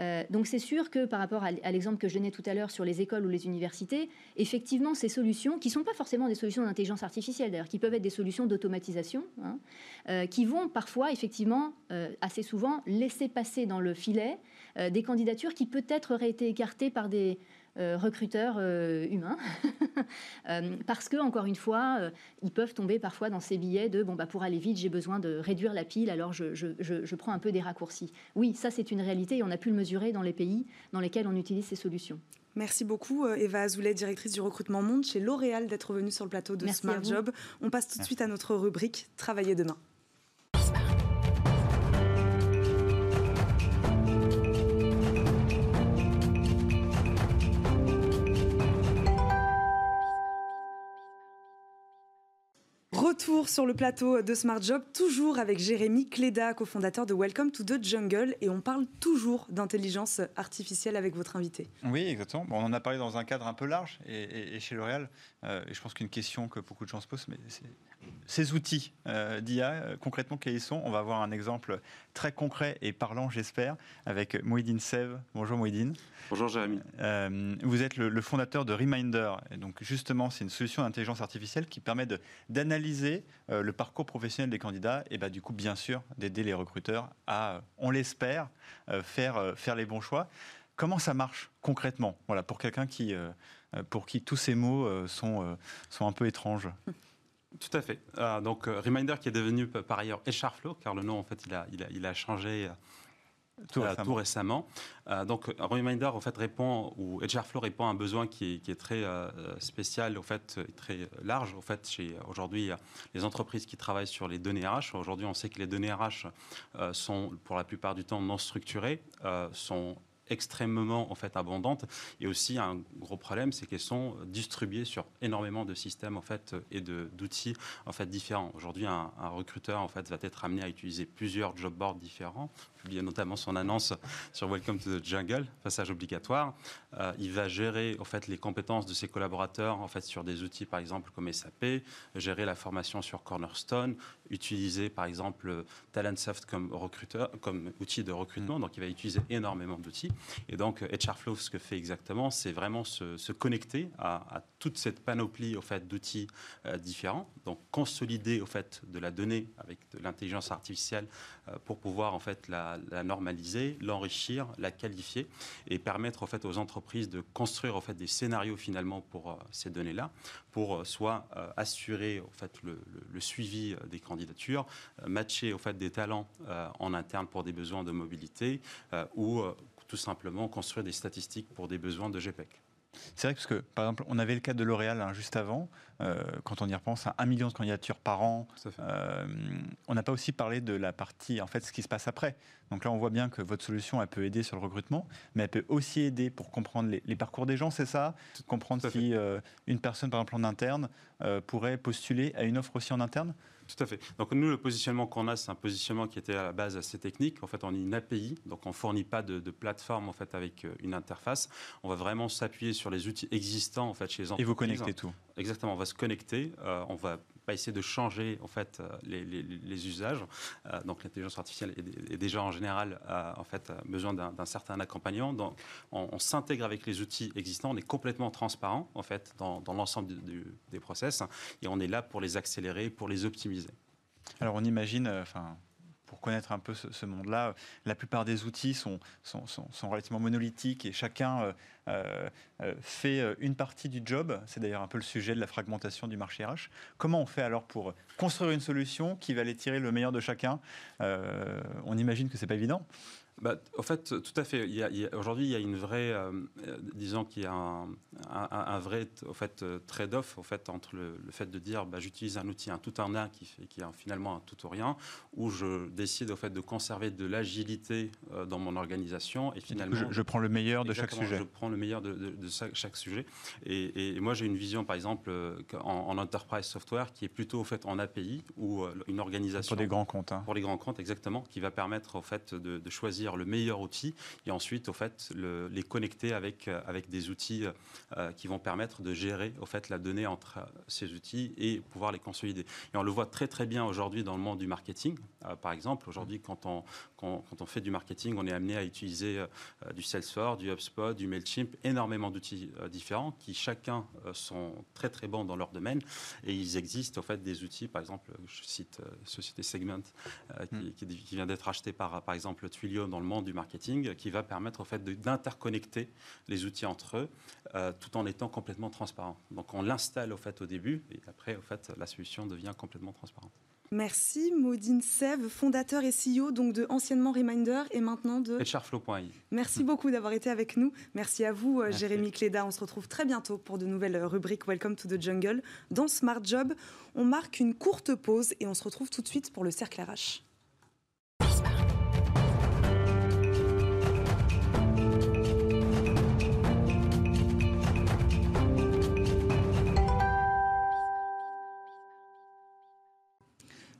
Euh, donc c'est sûr que par rapport à, l'exemple que je donnais tout à l'heure sur les écoles ou les universités, effectivement, ces solutions, qui ne sont pas forcément des solutions d'intelligence artificielle, d'ailleurs, qui peuvent être des solutions d'automatisation, hein, euh, qui vont parfois, effectivement, euh, assez souvent, laisser passer dans le filet des candidatures qui peut-être auraient été écartées par des euh, recruteurs euh, humains, euh, parce que encore une fois, ils peuvent tomber parfois dans ces billets de bon bah pour aller vite, j'ai besoin de réduire la pile, alors je, je prends un peu des raccourcis. Oui, ça c'est une réalité et on a pu le mesurer dans les pays dans lesquels on utilise ces solutions. Merci beaucoup Eva Azoulay, directrice du recrutement Monde chez L'Oréal, d'être venue sur le plateau de Smart Job. On passe tout de suite à notre rubrique Travailler demain. Retour sur le plateau de Smart Job, toujours avec Jérémy Cléda, cofondateur de Welcome to the Jungle, et on parle toujours d'intelligence artificielle avec votre invité. Oui, exactement. on en a parlé dans un cadre un peu large, et, chez L'Oréal, euh, et je pense qu'une question que beaucoup de gens se posent, mais ces outils euh, d'IA, euh, concrètement, quels sont? On va voir un exemple très concret et parlant, j'espère, avec Mouhidine Sev. Bonjour Mouhidine. Bonjour Jérémy. vous êtes le, fondateur de Reminder. Et donc justement, c'est une solution d'intelligence artificielle qui permet d'analyser le parcours professionnel des candidats et bah, du coup, bien sûr, d'aider les recruteurs à, on l'espère, faire, faire les bons choix. Comment ça marche concrètement? Voilà, pour quelqu'un qui euh, pour qui tous ces mots euh, sont, euh, sont un peu étranges. Tout à fait. donc, Reminder qui est devenu par ailleurs Flow, car le nom, en fait, il a, il a, il a changé tout récemment. donc, Reminder, en fait, répond, ou Flow répond à un besoin qui est, qui est très spécial, au fait, très large, au fait, chez aujourd'hui les entreprises qui travaillent sur les données RH. Aujourd'hui, on sait que les données RH sont, pour la plupart du temps, non structurées, sont extrêmement en fait abondantes. Et aussi un gros problème, c'est qu'elles sont distribuées sur énormément de systèmes en fait et d'outils en fait différents. Aujourd'hui, un, recruteur en fait va être amené à utiliser plusieurs job boards différents, publier notamment son annonce sur Welcome to the Jungle, passage obligatoire. Euh, il va gérer en fait les compétences de ses collaborateurs en fait sur des outils par exemple comme SAP, gérer la formation sur Cornerstone, utiliser par exemple Talentsoft comme recruteur, comme outil de recrutement. Mm. Donc il va utiliser énormément d'outils. Et donc HRFlow, ce que fait exactement, c'est vraiment se, connecter à, toute cette panoplie au fait d'outils euh, différents. Donc consolider au fait de la donnée avec de l'intelligence artificielle euh, pour pouvoir en fait la, normaliser, l'enrichir, la qualifier et permettre en fait aux entreprises de construire fait des scénarios finalement pour euh, ces données-là, pour soit assurer en fait le, suivi des candidatures, matcher fait des talents en interne pour des besoins de mobilité ou tout simplement construire des statistiques pour des besoins de GPEC. C'est vrai parce que, par exemple, on avait le cas de L'Oréal hein, juste avant. Euh, quand on y repense, à un million de candidatures par an. Euh, on n'a pas aussi parlé de la partie, en fait, ce qui se passe après. Donc là, on voit bien que votre solution, elle peut aider sur le recrutement, mais elle peut aussi aider pour comprendre les, parcours des gens, c'est ça? Comprendre si euh, une personne, par exemple, en interne, pourrait postuler à une offre aussi en interne? Tout à fait. Donc nous, le positionnement qu'on a, c'est un positionnement qui était à la base assez technique. En fait, on est une API, donc on fournit pas de, plateforme en fait avec euh, une interface. On va vraiment s'appuyer sur les outils existants en fait chez les entreprises. Et vous connectez tout. Exactement. On va se connecter. Euh, on va essayer de changer en fait euh, les, usages. donc l'intelligence artificielle est, déjà en général en fait besoin d'un certain accompagnement. Donc on, s'intègre avec les outils existants. On est complètement transparent en fait dans, l'ensemble des process et on est là pour les accélérer, pour les optimiser. Alors on imagine, euh, enfin, pour connaître un peu ce, monde-là, la plupart des outils sont, sont, relativement monolithiques et chacun euh, euh, fait une partie du job. C'est d'ailleurs un peu le sujet de la fragmentation du marché RH. Comment on fait alors pour construire une solution qui va aller tirer le meilleur de chacun? On imagine que c'est pas évident bah, En fait, tout à fait. Aujourd'hui, il y a une vraie, euh, disons qu'il y a un, vrai au fait, euh, trade-off au fait, entre le, fait de dire bah, j'utilise un outil, un tout en un qui, fait, qui est finalement un tout ou rien, ou je décide au fait, de conserver de l'agilité euh, dans mon organisation. Et finalement, je, prends le meilleur de chaque sujet. Je prends le meilleur de, de, chaque, sujet. Et, moi, j'ai une vision, par exemple, en, enterprise software qui est plutôt au fait, en API ou une organisation. Pour des grands comptes. Hein. Pour les grands comptes, exactement, qui va permettre au fait, de choisir le meilleur outil et ensuite au fait les connecter avec euh, avec des outils euh, qui vont permettre de gérer au fait la donnée entre euh, ces outils et pouvoir les consolider. Et on le voit très très bien aujourd'hui dans le monde du marketing. par exemple, aujourd'hui quand on quand, on fait du marketing, on est amené à utiliser du Salesforce, du HubSpot, du Mailchimp, énormément d'outils différents qui chacun sont très très bons dans leur domaine et ils existent au fait des outils. Par exemple, je cite société Segment qui, qui, vient d'être acheté par par exemple Twilio dans le monde du marketing qui va permettre au fait d'interconnecter les outils entre eux euh, tout en étant complètement transparent. Donc on l'installe au fait au début et après au fait la solution devient complètement transparente. Merci Maudine Sève, fondateur et CEO donc de anciennement Reminder et maintenant de HRFlow.i. Merci beaucoup d'avoir été avec nous. Merci à vous euh, Jérémy Cléda. On se retrouve très bientôt pour de nouvelles rubriques Welcome to the Jungle. Dans Smart Job, on marque une courte pause et on se retrouve tout de suite pour le cercle RH.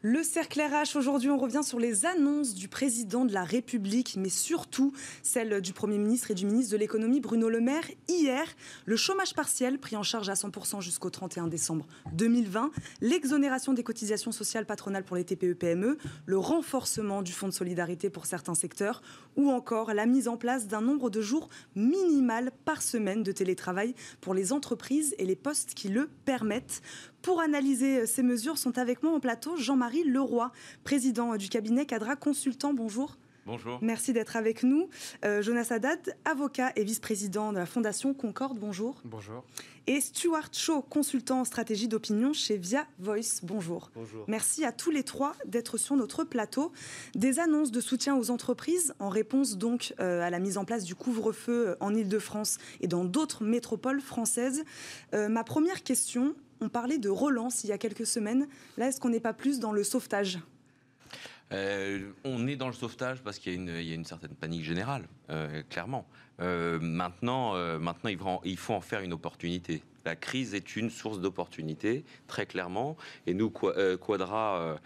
Le cercle RH, aujourd'hui, on revient sur les annonces du président de la République, mais surtout celles du Premier ministre et du ministre de l'économie, Bruno Le Maire. Hier, le chômage partiel pris en charge à 100% jusqu'au 31 décembre 2020, l'exonération des cotisations sociales patronales pour les TPE-PME, e, le renforcement du fonds de solidarité pour certains secteurs, ou encore la mise en place d'un nombre de jours minimal par semaine de télétravail pour les entreprises et les postes qui le permettent. Pour analyser euh, ces mesures, sont avec moi en plateau Jean-Marie Leroy, président euh, du cabinet Cadra Consultant. Bonjour. Bonjour. Merci d'être avec nous. Euh, Jonas Haddad, avocat et vice-président de la Fondation Concorde, bonjour. Bonjour. Et Stuart Shaw, consultant en stratégie d'opinion chez Via Voice, bonjour. Bonjour. Merci à tous les trois d'être sur notre plateau. Des annonces de soutien aux entreprises en réponse donc à la mise en place du couvre-feu en Ile-de-France et dans d'autres métropoles françaises. ma première question, on parlait de relance il y a quelques semaines. Là, est-ce qu'on n'est pas plus dans le sauvetage? Euh, on est dans le sauvetage parce qu'il y, a une certaine panique générale, euh, clairement. Euh, maintenant, maintenant il, faut en, faire une opportunité. La crise est une source d'opportunité, très clairement. Et nous, Quadra,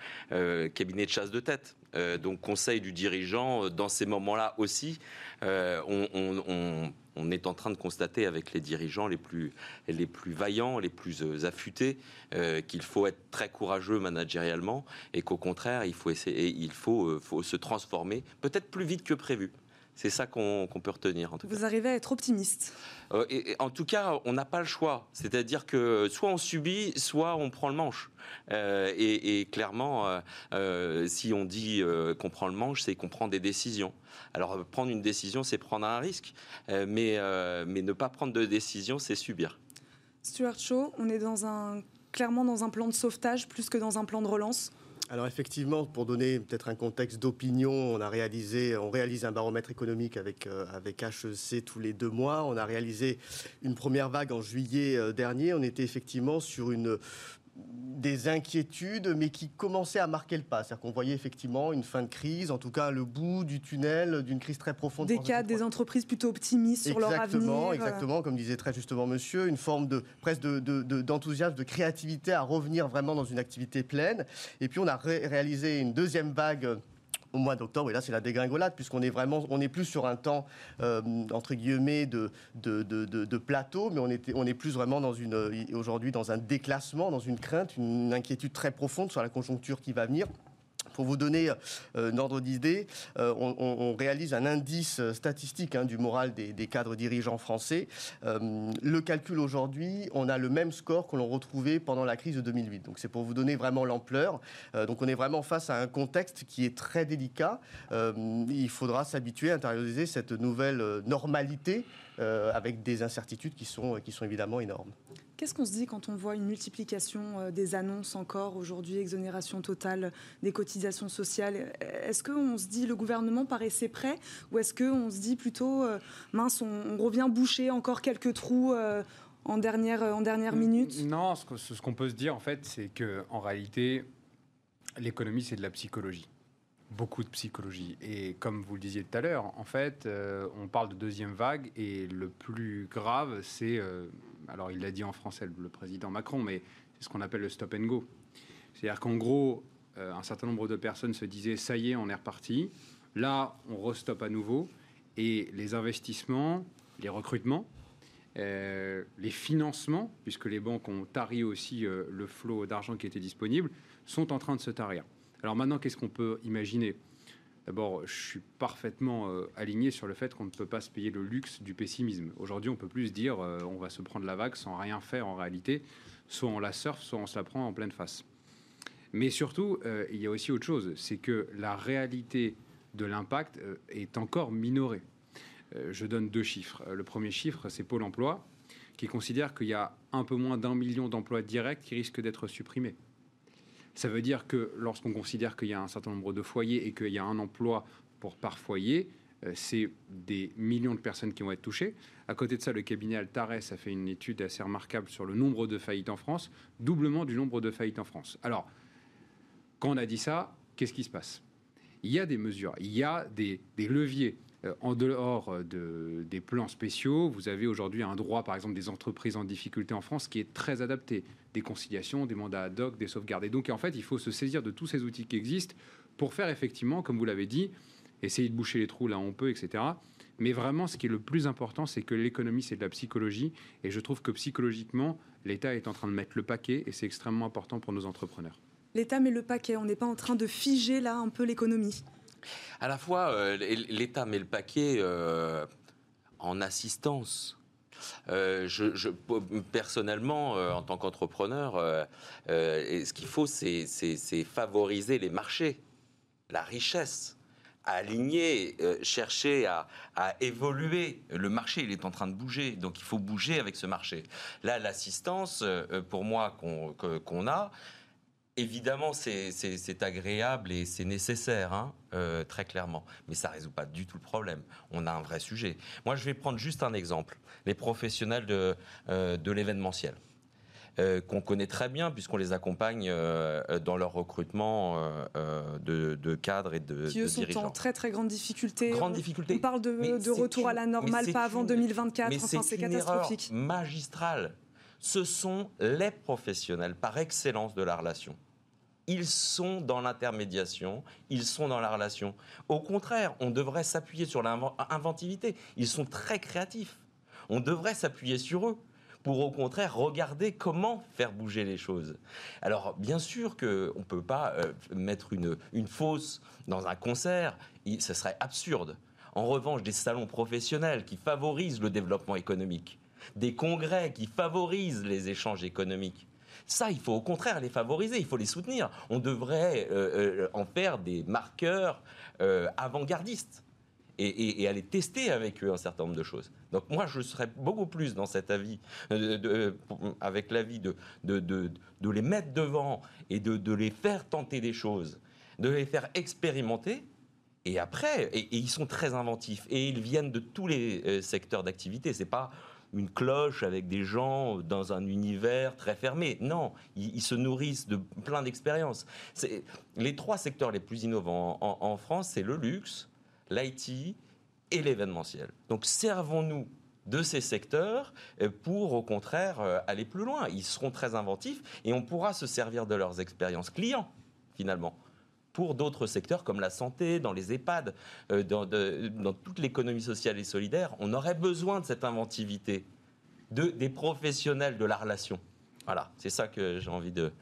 cabinet de chasse de tête, donc conseil du dirigeant, dans ces moments-là aussi, on on est en train de constater avec les dirigeants les plus, les plus vaillants, les plus euh, affûtés, euh, qu'il faut être très courageux managérialement et qu'au contraire, il faut, essayer, il euh, faut se transformer peut-être plus vite que prévu. C'est ça qu'on peut retenir. En tout Vous arrivez à être optimiste et, En tout cas, on n'a pas le choix. C'est-à-dire que soit on subit, soit on prend le manche. et, clairement, si on dit qu'on prend le manche, c'est qu'on prend des décisions. Alors prendre une décision, c'est prendre un risque, euh, mais, euh, mais ne pas prendre de décision, c'est subir. Stuart Shaw, on est dans un, clairement dans un plan de sauvetage plus que dans un plan de relance alors effectivement, pour donner peut-être un contexte d'opinion, on a réalisé, on réalise un baromètre économique avec euh, avec HEC tous les deux mois. On a réalisé une première vague en juillet euh, dernier. On était effectivement sur une des inquiétudes, mais qui commençaient à marquer le pas. C'est-à-dire qu'on voyait effectivement une fin de crise, en tout cas le bout du tunnel d'une crise très profonde. Des cas, des entreprises plutôt optimistes sur leur avenir. Exactement, exactement, comme disait très justement monsieur, une forme de presque d'enthousiasme, de, de, créativité à revenir vraiment dans une activité pleine. Et puis on a réalisé une deuxième vague au mois d'octobre. Et là, c'est la dégringolade, puisqu'on est vraiment, on n'est plus sur un temps, euh, entre guillemets, de, plateau, mais on, on est plus vraiment dans une, aujourd'hui dans un déclassement, dans une crainte, une inquiétude très profonde sur la conjoncture qui va venir. Pour vous donner euh, un ordre d'idée, euh, on, réalise un indice statistique hein, du moral des, cadres dirigeants français. Euh, le calcul aujourd'hui, on a le même score que l'on retrouvait pendant la crise de 2008. Donc c'est pour vous donner vraiment l'ampleur. donc on est vraiment face à un contexte qui est très délicat. il faudra s'habituer à intérioriser cette nouvelle normalité avec des incertitudes qui sont, qui sont évidemment énormes. Qu'est-ce qu'on se dit quand on voit une multiplication euh, des annonces encore aujourd'hui, exonération totale des cotisations sociales? Est-ce qu'on se dit le gouvernement paraissait prêt ou est-ce qu'on se dit plutôt euh, mince, on, revient boucher encore quelques trous euh, en dernière, en dernière minute? Non, ce qu'on peut se dire en fait, c'est qu'en réalité, l'économie c'est de la psychologie beaucoup de psychologie. Et comme vous le disiez tout à l'heure, en fait, on parle de deuxième vague et le plus grave, c'est alors il l'a dit en français le président Macron, mais c'est ce qu'on appelle le stop and go. C'est-à-dire qu'en gros, euh, un certain nombre de personnes se disaient ça y est, on est reparti. Là, on restoppe à nouveau et les investissements, les recrutements, euh, les financements, puisque les banques ont tari aussi euh, le flot d'argent qui était disponible, sont en train de se tarir. Alors maintenant, qu'est-ce qu'on peut imaginer? D'abord, je suis parfaitement euh, aligné sur le fait qu'on ne peut pas se payer le luxe du pessimisme. Aujourd'hui, on peut plus dire euh, on va se prendre la vague sans rien faire en réalité. Soit on la surfe, soit on se la prend en pleine face. Mais surtout, euh, il y a aussi autre chose, c'est que la réalité de l'impact est encore minorée. je donne deux chiffres. Le premier chiffre, c'est Pôle Emploi, qui considère qu'il y a un peu moins d'un million d'emplois directs qui risquent d'être supprimés. Ça veut dire que lorsqu'on considère qu'il y a un certain nombre de foyers et qu'il y a un emploi pour par foyer, euh, c'est des millions de personnes qui vont être touchées. À côté de ça, le cabinet Altares a fait une étude assez remarquable sur le nombre de faillites en France, doublement du nombre de faillites en France. Alors, quand on a dit ça, qu'est-ce qui se passe? Il y a des mesures, il y a des, leviers. Euh, en dehors euh, de, des plans spéciaux, vous avez aujourd'hui un droit, par exemple, des entreprises en difficulté en France qui est très adapté des conciliations, des mandats ad hoc, des sauvegardes. Et donc, en fait, il faut se saisir de tous ces outils qui existent pour faire effectivement, comme vous l'avez dit, essayer de boucher les trous là où on peut, etc. Mais vraiment, ce qui est le plus important, c'est que l'économie, c'est de la psychologie. Et je trouve que psychologiquement, l'État est en train de mettre le paquet et c'est extrêmement important pour nos entrepreneurs. L'État met le paquet. On n'est pas en train de figer là un peu l'économie. À la fois, euh, l'État met le paquet euh, en assistance euh, je, personnellement, euh, en tant qu'entrepreneur, ce qu'il faut, c'est favoriser les marchés, la richesse aligner, chercher à, évoluer. Le marché, il est en train de bouger, donc il faut bouger avec ce marché. Là, l'assistance, pour moi, qu'on a, Évidemment, c'est agréable et c'est nécessaire, hein, euh, très clairement. Mais ça ne résout pas du tout le problème. On a un vrai sujet. Moi, je vais prendre juste un exemple. Les professionnels de, euh, de l'événementiel. Euh, qu'on connaît très bien puisqu'on les accompagne dans leur recrutement de, cadres et de, qui eux sont en très très grande difficulté. Grande difficulté. On parle de, retour à la normale, pas avant 2024. enfin, c'est catastrophique. Magistrale. Ce sont les professionnels par excellence de la relation ils sont dans l'intermédiation, ils sont dans la relation. Au contraire, on devrait s'appuyer sur l'inventivité. Ils sont très créatifs. On devrait s'appuyer sur eux pour au contraire regarder comment faire bouger les choses. Alors bien sûr qu'on ne peut pas euh, mettre une, une fosse dans un concert, ce serait absurde. En revanche, des salons professionnels qui favorisent le développement économique, des congrès qui favorisent les échanges économiques, ça, il faut au contraire les favoriser, il faut les soutenir. On devrait euh, euh, en faire des marqueurs euh, avant-gardistes. et, aller tester avec eux un certain nombre de choses. Donc moi, je serais beaucoup plus dans cet avis, de, avec l'avis de, de, les mettre devant et de, les faire tenter des choses, de les faire expérimenter. Et après, et, ils sont très inventifs et ils viennent de tous les secteurs d'activité. C'est pas une cloche avec des gens dans un univers très fermé. Non, ils, se nourrissent de plein d'expériences. Les trois secteurs les plus innovants en France, c'est le luxe, l'IT et l'événementiel. Donc servons-nous de ces secteurs euh, pour au contraire euh, aller plus loin. Ils seront très inventifs et on pourra se servir de leurs expériences clients finalement pour d'autres secteurs comme la santé, dans les EHPAD, euh, dans, toute l'économie sociale et solidaire. On aurait besoin de cette inventivité de, des professionnels de la relation. Voilà, c'est ça que j'ai envie de,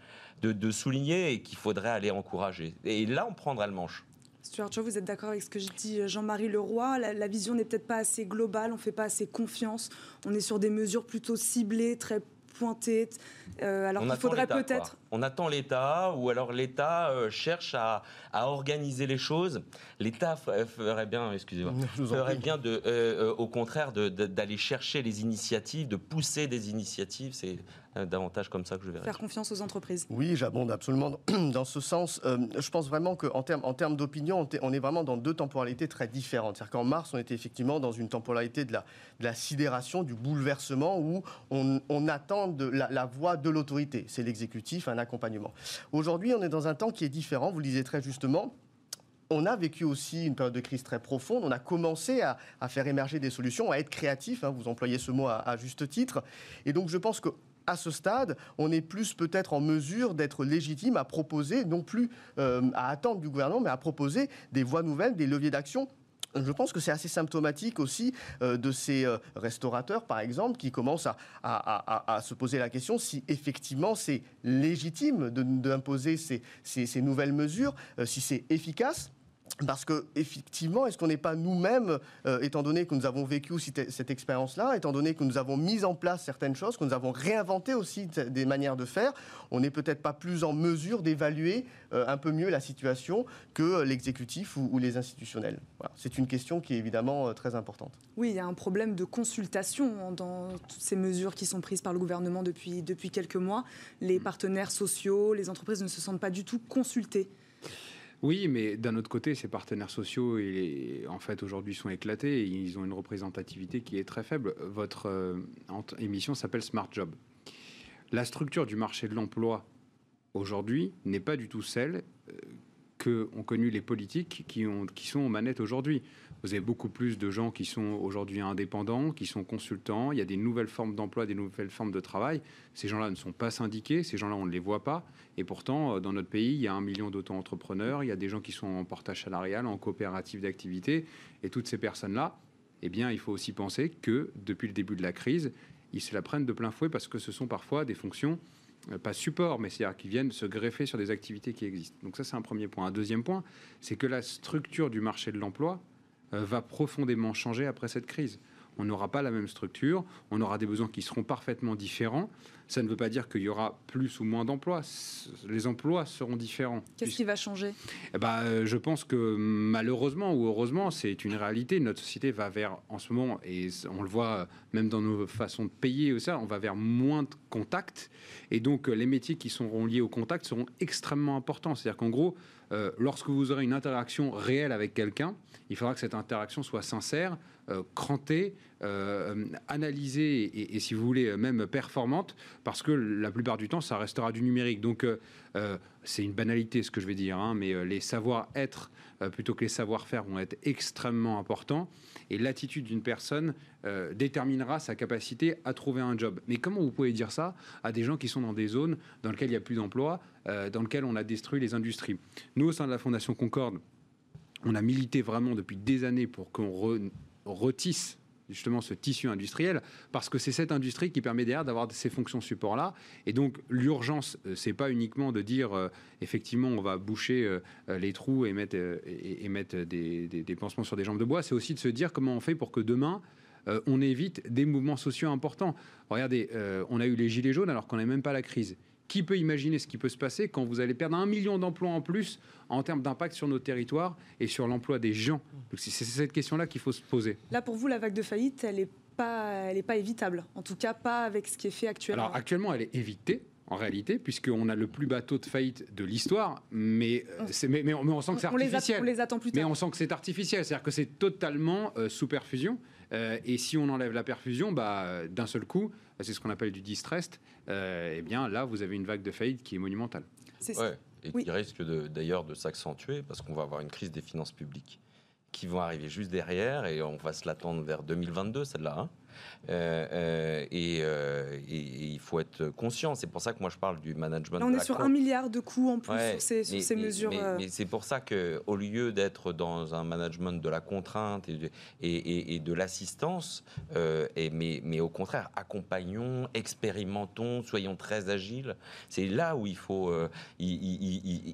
de souligner et qu'il faudrait aller encourager. Et là, on prendra le manche. Stuart vous êtes d'accord avec ce que je dis euh, Jean-Marie Leroy? La, la vision n'est peut-être pas assez globale, on ne fait pas assez confiance, on est sur des mesures plutôt ciblées, très pointées. Euh, alors qu'il faudrait peut-être. On attend l'État, ou alors l'État euh, cherche à, organiser les choses. L'État ferait bien, excusez-moi, ferait bien de, au contraire d'aller chercher les initiatives, de pousser des initiatives. C'est euh, davantage comme ça que je verrai. Faire confiance aux entreprises. Oui, j'abonde absolument dans ce sens. Euh, je pense vraiment qu'en termes en termes d'opinion, on est vraiment dans deux temporalités très différentes. C'est-à-dire qu'en mars, on était effectivement dans une temporalité de la, de la sidération, du bouleversement, où on, attend de la, la voix de l'autorité. C'est l'exécutif, un accompagnement. Aujourd'hui, on est dans un temps qui est différent, vous le disiez très justement on a vécu aussi une période de crise très profonde. On a commencé à, faire émerger des solutions, à être créatif. Hein, vous employez ce mot à, juste titre. Et donc, je pense que à ce stade, on est plus peut-être en mesure d'être légitime à proposer, non plus euh, à attendre du gouvernement, mais à proposer des voies nouvelles, des leviers d'action je pense que c'est assez symptomatique aussi euh, de ces euh, restaurateurs, par exemple, qui commencent à, se poser la question si effectivement c'est légitime d'imposer ces, ces, nouvelles mesures, si c'est efficace. Parce que effectivement, est-ce qu'on n'est pas nous-mêmes, euh, étant donné que nous avons vécu cette expérience-là, étant donné que nous avons mis en place certaines choses, que nous avons réinventé aussi des manières de faire, on n'est peut-être pas plus en mesure d'évaluer euh, un peu mieux la situation que l'exécutif ou, les institutionnels? C'est une question qui est évidemment euh, très importante. Oui, il y a un problème de consultation dans toutes ces mesures qui sont prises par le gouvernement depuis, depuis quelques mois. Les mm. partenaires sociaux, les entreprises ne se sentent pas du tout consultés. Oui, mais d'un autre côté, ces partenaires sociaux, en fait, aujourd'hui, sont éclatés. ils ont une représentativité qui est très faible. Votre euh, émission s'appelle Smart Job. La structure du marché de l'emploi aujourd'hui n'est pas du tout celle euh, que ont connu les politiques qui, ont, qui sont aux manettes aujourd'hui. Vous avez beaucoup plus de gens qui sont aujourd'hui indépendants, qui sont consultants. Il y a des nouvelles formes d'emploi, des nouvelles formes de travail. Ces gens-là ne sont pas syndiqués, ces gens-là, on ne les voit pas. Et pourtant, euh, dans notre pays, il y a un million d'auto-entrepreneurs, il y a des gens qui sont en portage salarial, en coopérative d'activité. Et toutes ces personnes-là, eh bien, il faut aussi penser que depuis le début de la crise, ils se la prennent de plein fouet parce que ce sont parfois des fonctions pas support, mais c'est-à-dire qui viennent se greffer sur des activités qui existent. Donc ça, c'est un premier point. Un deuxième point, c'est que la structure du marché de l'emploi euh, va profondément changer après cette crise. On n'aura pas la même structure, on aura des besoins qui seront parfaitement différents. Ça ne veut pas dire qu'il y aura plus ou moins d'emplois. Les emplois seront différents. Qu'est-ce qui va changer? Eh ben, euh, Je pense que malheureusement ou heureusement, c'est une réalité. Notre société va vers, en ce moment, et on le voit même dans nos façons de payer, ça, on va vers moins de contacts. Et donc, les métiers qui seront liés au contact seront extrêmement importants. C'est-à-dire qu'en gros, euh, lorsque vous aurez une interaction réelle avec quelqu'un, il faudra que cette interaction soit sincère, euh, crantée, euh, analysée et, si vous voulez, même performante, parce que la plupart du temps, ça restera du numérique. Donc, c'est une banalité ce que je vais dire, hein, mais les savoir-être plutôt que les savoir-faire vont être extrêmement importants. Et l'attitude d'une personne déterminera sa capacité à trouver un job. Mais comment vous pouvez dire ça à des gens qui sont dans des zones dans lesquelles il n'y a plus d'emploi, dans lesquelles on a détruit les industries? Nous, au sein de la Fondation Concorde, on a milité vraiment depuis des années pour qu'on retisse justement ce tissu industriel, parce que c'est cette industrie qui permet derrière d'avoir ces fonctions support-là. Et donc l'urgence, euh, c'est pas uniquement de dire euh, effectivement on va boucher euh, les trous et mettre, et, mettre des, des, pansements sur des jambes de bois, c'est aussi de se dire comment on fait pour que demain on évite des mouvements sociaux importants. Regardez, on a eu les gilets jaunes alors qu'on n'a même pas la crise qui peut imaginer ce qui peut se passer quand vous allez perdre un million d'emplois en plus en termes d'impact sur nos territoires et sur l'emploi des gens? C'est cette question-là qu'il faut se poser. Là, pour vous, la vague de faillite, elle n'est pas, elle pas évitable. En tout cas, pas avec ce qui est fait actuellement. Alors, actuellement, elle est évitée en réalité, puisqu'on a le plus bateau de faillite de l'histoire, mais, euh, mais, mais, on, sent que c'est artificiel. On les, attend plus tard. Mais on sent que c'est artificiel, c'est-à-dire que c'est totalement euh, sous perfusion. Euh, et si on enlève la perfusion, bah, d'un seul coup, c'est ce qu'on appelle du distressed, eh bien là, vous avez une vague de faillite qui est monumentale. C'est ouais, et qui risque d'ailleurs de s'accentuer parce qu'on va avoir une crise des finances publiques qui vont arriver juste derrière et on va se l'attendre vers 2022, celle-là. Hein. Euh, euh, euh, et, il faut être conscient. C'est pour ça que moi je parle du management. on est sur un milliard de coûts en plus sur ces, ces mesures. Mais, c'est pour ça que au lieu d'être dans un management de la contrainte et de, et, de l'assistance, mais, mais au contraire, accompagnons, expérimentons, soyons très agiles. C'est là où il faut et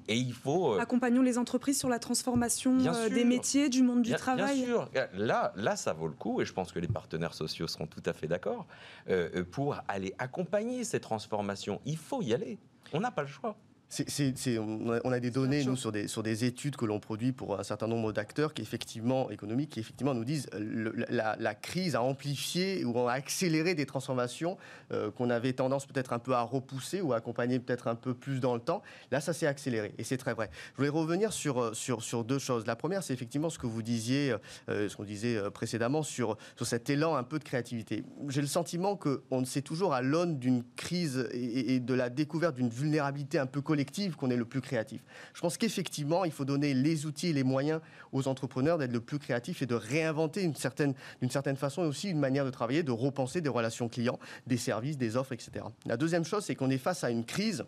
il faut accompagnons les entreprises sur la transformation des métiers, du monde du travail. Bien sûr, là, là ça vaut le coup et je pense que les partenaires sociaux seront tout à fait d'accord, euh, euh, pour aller accompagner ces transformations. Il faut y aller. On n'a pas le choix on, a, des données, nous, sur des, sur des études que l'on produit pour un certain nombre d'acteurs qui, effectivement, économiques, qui, effectivement, nous disent que la, crise a amplifié ou a accéléré des transformations euh, qu'on avait tendance peut-être un peu à repousser ou à accompagner peut-être un peu plus dans le temps. Là, ça s'est accéléré et c'est très vrai. Je voulais revenir sur, euh, sur, sur deux choses. La première, c'est effectivement ce que vous disiez, euh, ce qu'on disait précédemment sur, sur cet élan un peu de créativité. J'ai le sentiment qu'on sait toujours à l'aune d'une crise et, et de la découverte d'une vulnérabilité un peu collective qu'on est le plus créatif. Je pense qu'effectivement, il faut donner les outils et les moyens aux entrepreneurs d'être le plus créatifs et de réinventer certaine, d'une certaine façon et aussi une manière de travailler, de repenser des relations clients, des services, des offres, etc. La deuxième chose, c'est qu'on est face à une crise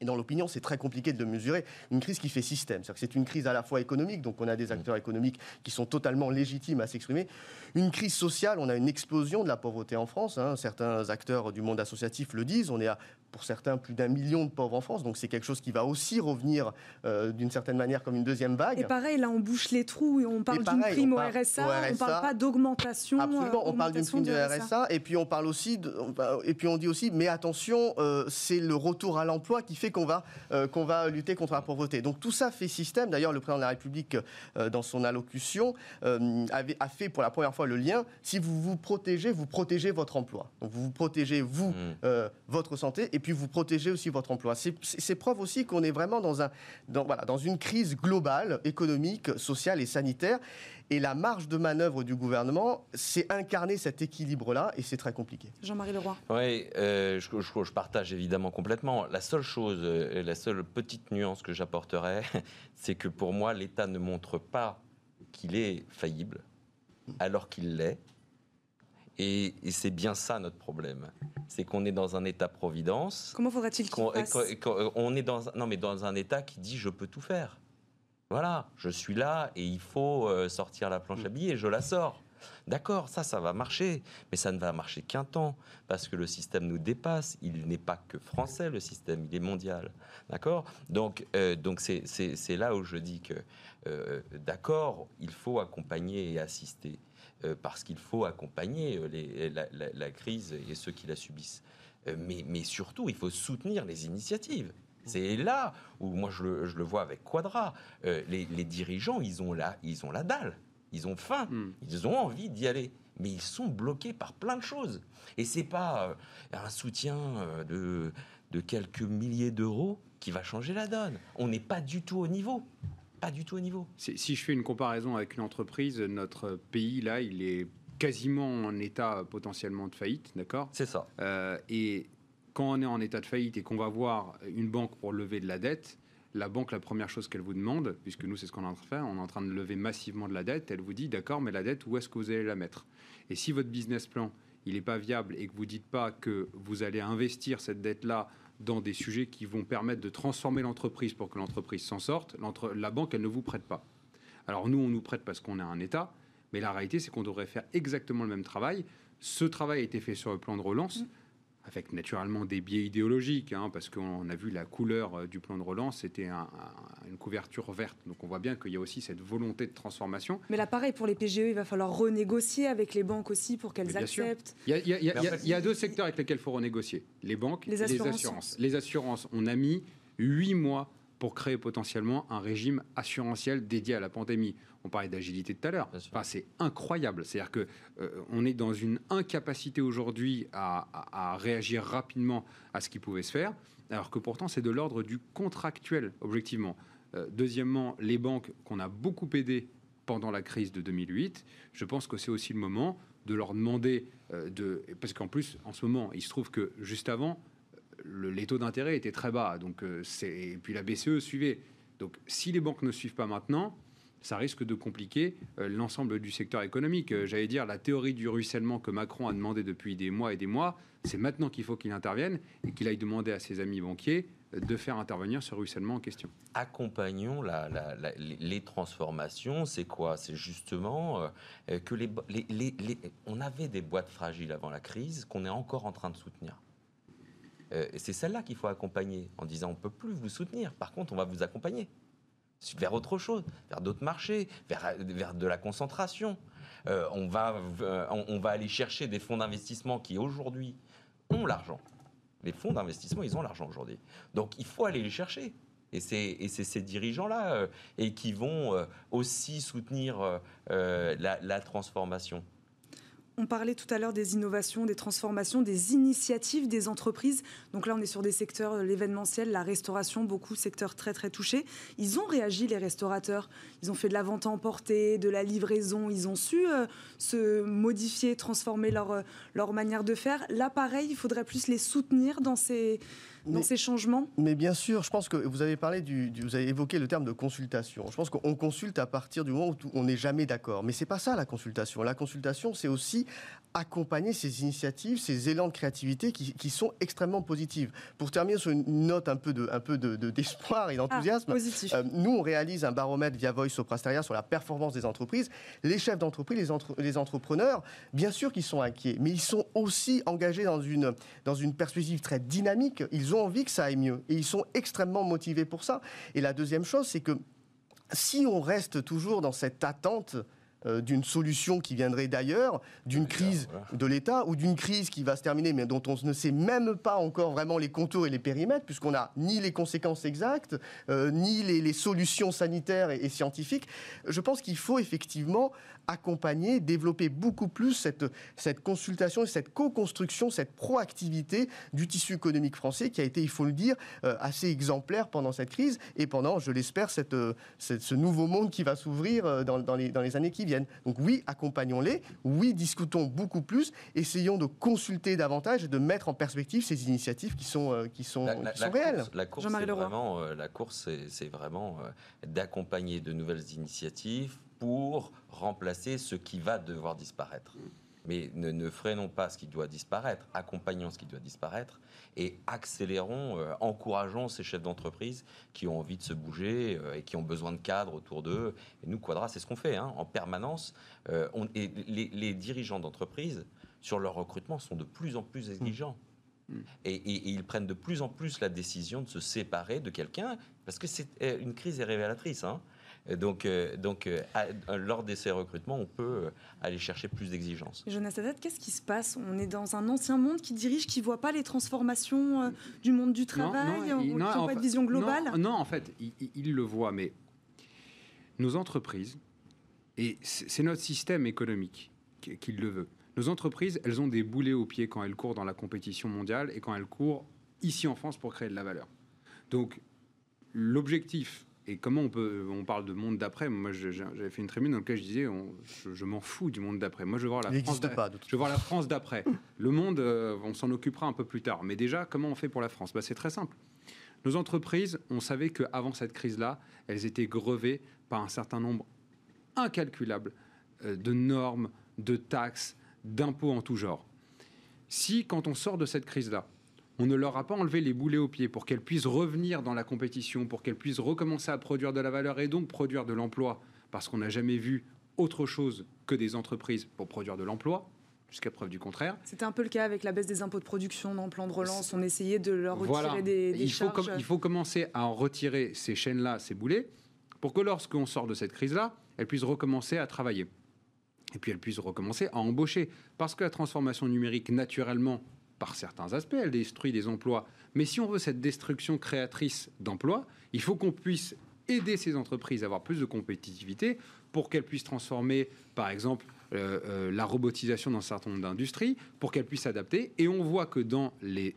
et dans l'opinion, c'est très compliqué de le mesurer. Une crise qui fait système. C'est une crise à la fois économique, donc on a des acteurs économiques qui sont totalement légitimes à s'exprimer. Une crise sociale, on a une explosion de la pauvreté en France. Hein. Certains acteurs du monde associatif le disent. On est à pour certains plus d'un million de pauvres en France. Donc c'est quelque chose qui va aussi revenir euh, d'une certaine manière comme une deuxième vague. Et pareil, là on bouche les trous et on parle d'une prime au RSA, on ne parle pas d'augmentation. Absolument, on parle d'une prime du RSA. et puis on parle aussi, de, et puis on dit aussi, mais attention, euh, c'est le retour à l'emploi qui fait qu'on va, euh, qu'on va lutter contre la pauvreté. Donc tout ça fait système. D'ailleurs, le président de la République, dans son allocution, avait, a fait pour la première fois le lien. Si vous vous protégez, vous protégez votre emploi. Donc vous vous protégez, vous, mmh. votre santé et puis vous protégez aussi votre emploi. C'est preuve aussi qu'on est vraiment dans, un, dans, voilà, dans une crise globale, économique, sociale et sanitaire. Et la marge de manœuvre du gouvernement, c'est incarner cet équilibre-là, et c'est très compliqué. Jean-Marie Leroy. Oui, euh, je, je, partage évidemment complètement. La seule chose, euh, la seule petite nuance que j'apporterais, c'est que pour moi, l'État ne montre pas qu'il est faillible, alors qu'il l'est. Et, c'est bien ça notre problème. C'est qu'on est dans un état-providence. Comment faudrait-il qu'on On est dans, non, mais dans un état qui dit je peux tout faire. Voilà, je suis là et il faut euh, sortir la planche à billets, je la sors. D'accord, ça, ça va marcher, mais ça ne va marcher qu'un temps, parce que le système nous dépasse. Il n'est pas que français, le système, il est mondial. D'accord? Donc, euh, donc c'est, là où je dis que, euh, d'accord, il faut accompagner et assister. Euh, parce qu'il faut accompagner euh, la, crise et ceux qui la subissent. Euh, mais, surtout, il faut soutenir les initiatives. C'est là où moi je le, vois avec Quadra. les, dirigeants, ils ont, la, ils ont la dalle, ils ont faim, hmm. ils ont envie d'y aller. Mais ils sont bloqués par plein de choses. Et c'est pas un soutien de, de quelques milliers d'euros qui va changer la donne. On n'est pas du tout au niveau pas du tout au niveau. Si je fais une comparaison avec une entreprise, notre pays, là, il est quasiment en état potentiellement de faillite, d'accord? C'est ça. Euh, et quand on est en état de faillite et qu'on va voir une banque pour lever de la dette, la banque, la première chose qu'elle vous demande, puisque nous, c'est ce qu'on est en train de faire, on est en train de lever massivement de la dette, elle vous dit, d'accord, mais la dette, où est-ce que vous allez la mettre? Et si votre business plan, il n'est pas viable et que vous dites pas que vous allez investir cette dette-là dans des sujets qui vont permettre de transformer l'entreprise pour que l'entreprise s'en sorte, la banque, elle ne vous prête pas. Alors nous, on nous prête parce qu'on est un État, mais la réalité, c'est qu'on devrait faire exactement le même travail. Ce travail a été fait sur le plan de relance. Mmh. Avec naturellement des biais idéologiques, hein, parce qu'on a vu la couleur euh, du plan de relance, c'était une couverture verte. Donc on voit bien qu'il y a aussi cette volonté de transformation. Mais là, pareil, pour les PGE, il va falloir renégocier avec les banques aussi pour qu'elles acceptent. Il y, a, deux secteurs avec lesquels il faut renégocier, les banques les et les assurances. Les assurances, on a mis huit mois pour créer potentiellement un régime assurantiel dédié à la pandémie. On parlait d'agilité tout à l'heure. Enfin, c'est incroyable. C'est-à-dire que euh, on est dans une incapacité aujourd'hui à, réagir rapidement à ce qui pouvait se faire, alors que pourtant c'est de l'ordre du contractuel, objectivement. Euh, deuxièmement, les banques qu'on a beaucoup aidées pendant la crise de 2008, je pense que c'est aussi le moment de leur demander euh, de, parce qu'en plus, en ce moment, il se trouve que juste avant, les taux d'intérêt étaient très bas, donc c'est et puis la BCE suivait. Donc, si les banques ne suivent pas maintenant, ça risque de compliquer euh, l'ensemble du secteur économique. Euh, j'allais dire, la théorie du ruissellement que Macron a demandé depuis des mois et des mois, c'est maintenant qu'il faut qu'il intervienne et qu'il aille demander à ses amis banquiers euh, de faire intervenir ce ruissellement en question. Accompagnons les transformations. C'est quoi? C'est justement que les, on avait des boîtes fragiles avant la crise qu'on est encore en train de soutenir. C'est celle-là qu'il faut accompagner en disant on peut plus vous soutenir. Par contre, on va vous accompagner vers autre chose, vers d'autres marchés, vers, de la concentration. Euh, on, va, euh, on, va aller chercher des fonds d'investissement qui aujourd'hui ont l'argent. Les fonds d'investissement, ils ont l'argent aujourd'hui. Donc il faut aller les chercher. Et c'est ces dirigeants-là euh, et qui vont aussi soutenir la transformation. On parlait tout à l'heure des innovations, des transformations, des initiatives des entreprises. Donc là, on est sur des secteurs, euh, l'événementiel, la restauration, beaucoup de secteurs très très touchés. Ils ont réagi, les restaurateurs. Ils ont fait de la vente à emporter, de la livraison. Ils ont su euh, se modifier, transformer leur, euh, leur manière de faire. Là, pareil, il faudrait plus les soutenir dans ces dans ces changements Mais bien sûr, je pense que vous avez parlé du, vous avez évoqué le terme de consultation. Je pense qu'on consulte à partir du moment où on n'est jamais d'accord. Mais c'est pas ça la consultation. La consultation, c'est aussi accompagner ces initiatives, ces élans de créativité qui, sont extrêmement positives. Pour terminer sur une note un peu de, un peu d'espoir de, et d'enthousiasme, ah, euh, nous on réalise un baromètre via Voice Soprasteria sur la performance des entreprises. Les chefs d'entreprise, les, les, entrepreneurs, bien sûr qu'ils sont inquiets, mais ils sont aussi engagés dans une, dans une perspective très dynamique. Ils ont envie que ça aille mieux et ils sont extrêmement motivés pour ça. Et la deuxième chose, c'est que si on reste toujours dans cette attente euh, d'une solution qui viendrait d'ailleurs, d'une crise de l'État ou d'une crise qui va se terminer, mais dont on ne sait même pas encore vraiment les contours et les périmètres, puisqu'on n'a ni les conséquences exactes, euh, ni les, solutions sanitaires et, scientifiques. Je pense qu'il faut effectivement accompagner, développer beaucoup plus cette, cette consultation et cette co-construction, cette proactivité du tissu économique français qui a été, il faut le dire, euh, assez exemplaire pendant cette crise et pendant, je l'espère, cette, ce nouveau monde qui va s'ouvrir dans, dans, les, dans les années qui viennent. Donc oui, accompagnons-les, oui, discutons beaucoup plus, essayons de consulter davantage et de mettre en perspective ces initiatives qui sont, euh, qui sont, réelles. la course, c'est vraiment, euh, la course, c'est vraiment euh, d'accompagner de nouvelles initiatives pour remplacer ce qui va devoir disparaître. Mais ne, ne, freinons pas ce qui doit disparaître, accompagnons ce qui doit disparaître et accélérons, euh, encourageons ces chefs d'entreprise qui ont envie de se bouger euh, et qui ont besoin de cadres autour d'eux. Et nous, Quadra, c'est ce qu'on fait hein, en permanence. Euh, on, et les, dirigeants d'entreprise, sur leur recrutement, sont de plus en plus exigeants. Mmh. Mmh. Et, ils prennent de plus en plus la décision de se séparer de quelqu'un, parce que c'est une crise est révélatrice. Hein. Donc, euh, donc euh, lors de ces recrutements, on peut euh, aller chercher plus d'exigences. Jonas qu'est-ce qui se passe? On est dans un ancien monde qui dirige, qui ne voit pas les transformations du monde du travail, qui n'a pas de vision globale? non, en fait, il, le voit, mais nos entreprises, et c'est notre système économique qui, le veut, nos entreprises, elles ont des boulets aux pieds quand elles courent dans la compétition mondiale et quand elles courent ici en France pour créer de la valeur. Donc, l'objectif et comment on peut. On parle de monde d'après. Moi, j'avais fait une tribune dans laquelle je disais je, m'en fous du monde d'après. Moi, je veux voir la France. je veux voir la France d'après. Le monde, euh, on s'en occupera un peu plus tard. Mais déjà, comment on fait pour la France? Bah, C'est très simple. Nos entreprises, on savait qu'avant cette crise-là, elles étaient grevées par un certain nombre incalculable euh, de normes, de taxes, d'impôts en tout genre. Si, quand on sort de cette crise-là, on ne leur a pas enlevé les boulets aux pieds pour qu'elles puissent revenir dans la compétition, pour qu'elles puissent recommencer à produire de la valeur et donc produire de l'emploi, parce qu'on n'a jamais vu autre chose que des entreprises pour produire de l'emploi. jusqu'à preuve du contraire. C'était un peu le cas avec la baisse des impôts de production dans le plan de relance. On essayait de leur retirer des, il charges. Faut il faut commencer à en retirer ces chaînes-là, ces boulets, pour que lorsqu'on sort de cette crise-là, elles puissent recommencer à travailler. Et puis elles puissent recommencer à embaucher. Parce que la transformation numérique, naturellement, par certains aspects, elle détruit des emplois. Mais si on veut cette destruction créatrice d'emplois, il faut qu'on puisse aider ces entreprises à avoir plus de compétitivité pour qu'elles puissent transformer, par exemple, euh, euh, la robotisation dans un certain nombre d'industries, pour qu'elles puissent s'adapter. Et on voit que dans les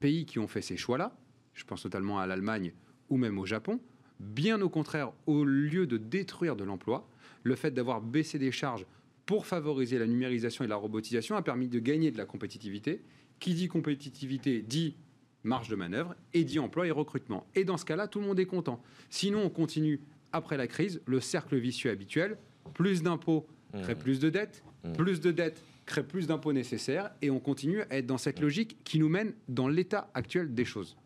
pays qui ont fait ces choix-là, je pense notamment à l'Allemagne ou même au Japon, bien au contraire, au lieu de détruire de l'emploi, le fait d'avoir baissé des charges pour favoriser la numérisation et la robotisation a permis de gagner de la compétitivité. Qui dit compétitivité dit marge de manœuvre et dit emploi et recrutement. Et dans ce cas-là, tout le monde est content. Sinon, on continue après la crise le cercle vicieux habituel. Plus d'impôts crée mmh. plus de dettes, mmh. plus de dettes crée plus d'impôts nécessaires et on continue à être dans cette logique qui nous mène dans l'état actuel des choses.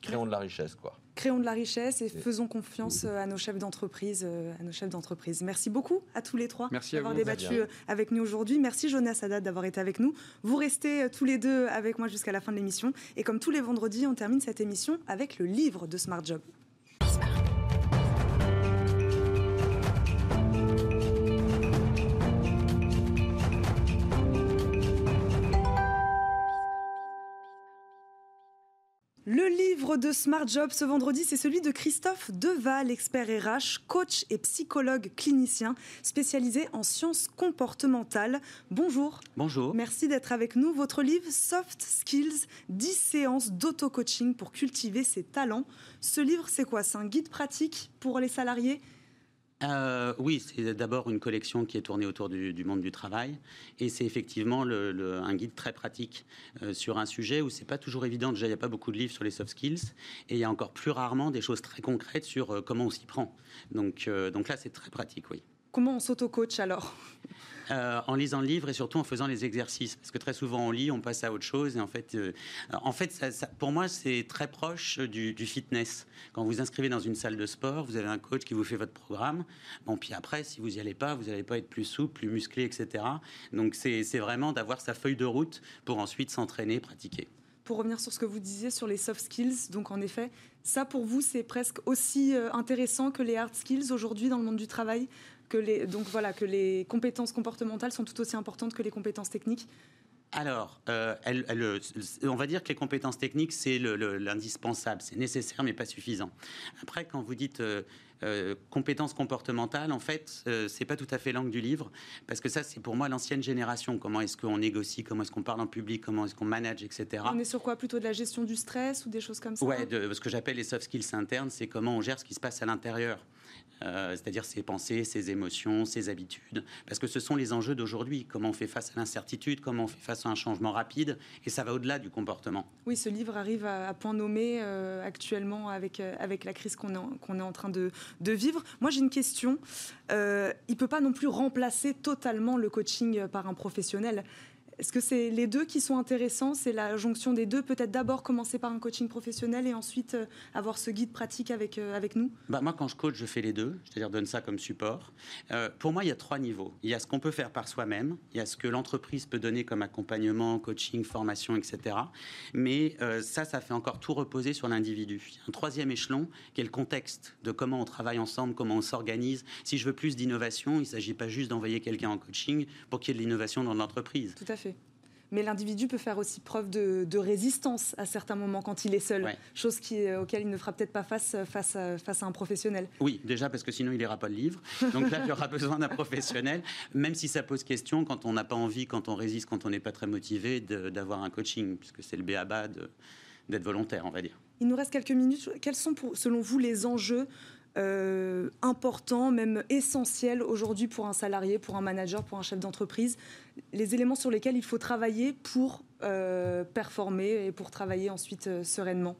Créons de la richesse, quoi. Créons de la richesse et faisons confiance euh, à nos chefs d'entreprise. Euh, à nos chefs d'entreprise. Merci beaucoup à tous les trois d'avoir débattu euh, avec nous aujourd'hui. Merci Jonas Haddad d'avoir été avec nous. Vous restez tous les deux avec moi jusqu'à la fin de l'émission. Et comme tous les vendredis, on termine cette émission avec le livre de Smart Job. Le livre de Smart Job ce vendredi, c'est celui de Christophe Deval, expert RH, coach et psychologue clinicien spécialisé en sciences comportementales. Bonjour. Bonjour. Merci d'être avec nous. Votre livre Soft Skills, 10 séances d'auto-coaching pour cultiver ses talents. Ce livre, c'est quoi? C'est un guide pratique pour les salariés? Euh, oui, c'est d'abord une collection qui est tournée autour du, monde du travail, et c'est effectivement un guide très pratique euh, sur un sujet où c'est pas toujours évident. Déjà, il n'y a pas beaucoup de livres sur les soft skills, et il y a encore plus rarement des choses très concrètes sur euh, comment on s'y prend. Donc, donc là, c'est très pratique, oui. Comment on s'auto-coach alors? Euh, en lisant le livre et surtout en faisant les exercices. Parce que très souvent on lit, on passe à autre chose. Et en fait, euh, en fait ça, pour moi, c'est très proche du, fitness. Quand vous inscrivez dans une salle de sport, vous avez un coach qui vous fait votre programme. Bon, puis après, si vous n'y allez pas, vous n'allez pas être plus souple, plus musclé, etc. Donc c'est vraiment d'avoir sa feuille de route pour ensuite s'entraîner, pratiquer pour revenir sur ce que vous disiez sur les soft skills, donc en effet, ça pour vous, c'est presque aussi euh, intéressant que les hard skills aujourd'hui dans le monde du travail que les, donc voilà, que les compétences comportementales sont tout aussi importantes que les compétences techniques alors, euh, on va dire que les compétences techniques, c'est l'indispensable, c'est nécessaire mais pas suffisant. Après, quand vous dites euh, euh, compétences comportementales, en fait, c'est pas tout à fait l'angle du livre, parce que ça, c'est pour moi l'ancienne génération. Comment est-ce qu'on négocie, comment est-ce qu'on parle en public, comment est-ce qu'on manage, etc. On est sur quoi? Plutôt de la gestion du stress ou des choses comme ça? Ouais, de, ce que j'appelle les soft skills internes, c'est comment on gère ce qui se passe à l'intérieur. Euh, c'est-à-dire ses pensées, ses émotions, ses habitudes, parce que ce sont les enjeux d'aujourd'hui. Comment on fait face à l'incertitude, comment on fait face à un changement rapide, et ça va au-delà du comportement. Oui, ce livre arrive à, point nommé euh, actuellement avec, euh, avec la crise qu'on est, est en train de, de vivre. Moi, j'ai une question. il ne peut pas non plus remplacer totalement le coaching par un professionnel. Est-ce que c'est les deux qui sont intéressants? C'est la jonction des deux Peut-être d'abord commencer par un coaching professionnel et ensuite euh, avoir ce guide pratique avec, euh, avec nous? Bah Moi, quand je coach, je fais les deux, c'est-à-dire donne ça comme support. Euh, pour moi, il y a trois niveaux. Il y a ce qu'on peut faire par soi-même, il y a ce que l'entreprise peut donner comme accompagnement, coaching, formation, etc. Mais ça, ça fait encore tout reposer sur l'individu. Il y a un troisième échelon qui est le contexte de comment on travaille ensemble, comment on s'organise. Si je veux plus d'innovation, il ne s'agit pas juste d'envoyer quelqu'un en coaching pour qu'il y ait de l'innovation dans l'entreprise. Tout à fait mais l'individu peut faire aussi preuve de, résistance à certains moments quand il est seul, chose qui, euh, auquel il ne fera peut-être pas face, face, à, face à un professionnel. Oui, déjà parce que sinon il n'ira pas le livre. Donc là, il aura besoin d'un professionnel, même si ça pose question quand on n'a pas envie, quand on résiste, quand on n'est pas très motivé d'avoir un coaching, puisque c'est le béaba d'être volontaire, on va dire. Il nous reste quelques minutes. Quels sont, selon vous, les enjeux euh, important, même essentiel aujourd'hui pour un salarié, pour un manager, pour un chef d'entreprise, les éléments sur lesquels il faut travailler pour euh, performer et pour travailler ensuite euh, sereinement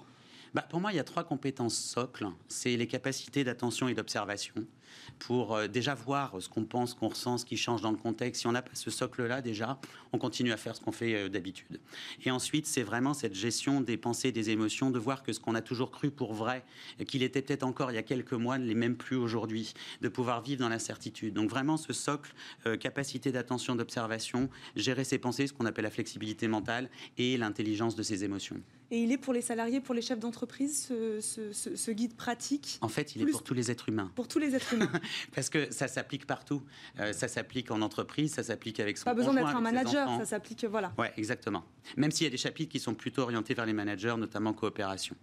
bah, Pour moi, il y a trois compétences socles. C'est les capacités d'attention et d'observation pour euh, déjà voir ce qu'on pense, qu'on ressent, ce qui change dans le contexte. Si on n'a pas ce socle-là, déjà, on continue à faire ce qu'on fait euh, d'habitude. Et ensuite, c'est vraiment cette gestion des pensées, des émotions, de voir que ce qu'on a toujours cru pour vrai, qu'il était peut-être encore il y a quelques mois, ne l'est même plus aujourd'hui, de pouvoir vivre dans l'incertitude. Donc vraiment, ce socle, euh, capacité d'attention, d'observation, gérer ses pensées, ce qu'on appelle la flexibilité mentale, et l'intelligence de ses émotions. Et il est pour les salariés, pour les chefs d'entreprise, ce, guide pratique En fait, il est pour tous les êtres humains. Pour tous les êtres humains. Parce que ça s'applique partout. Euh, ça s'applique en entreprise, ça s'applique avec son Pas besoin d'être un manager, ça s'applique, voilà. Oui, exactement. Même s'il y a des chapitres qui sont plutôt orientés vers les managers, notamment coopération.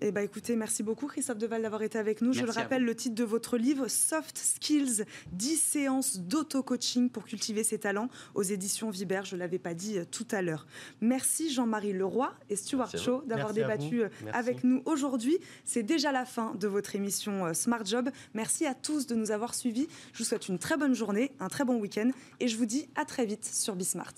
Eh ben, écoutez, merci beaucoup Christophe Deval d'avoir été avec nous. Je le rappelle, le titre de votre livre, Soft Skills, 10 séances d'auto-coaching pour cultiver ses talents aux éditions Viber. Je ne l'avais pas dit euh, tout à l'heure. Merci Jean-Marie Leroy et Stuart Shaw d'avoir débattu euh, avec nous aujourd'hui. C'est déjà la fin de votre émission euh, Smart Job. Merci à tous de nous avoir suivis. Je vous souhaite une très bonne journée, un très bon week-end et je vous dis à très vite sur Bismart.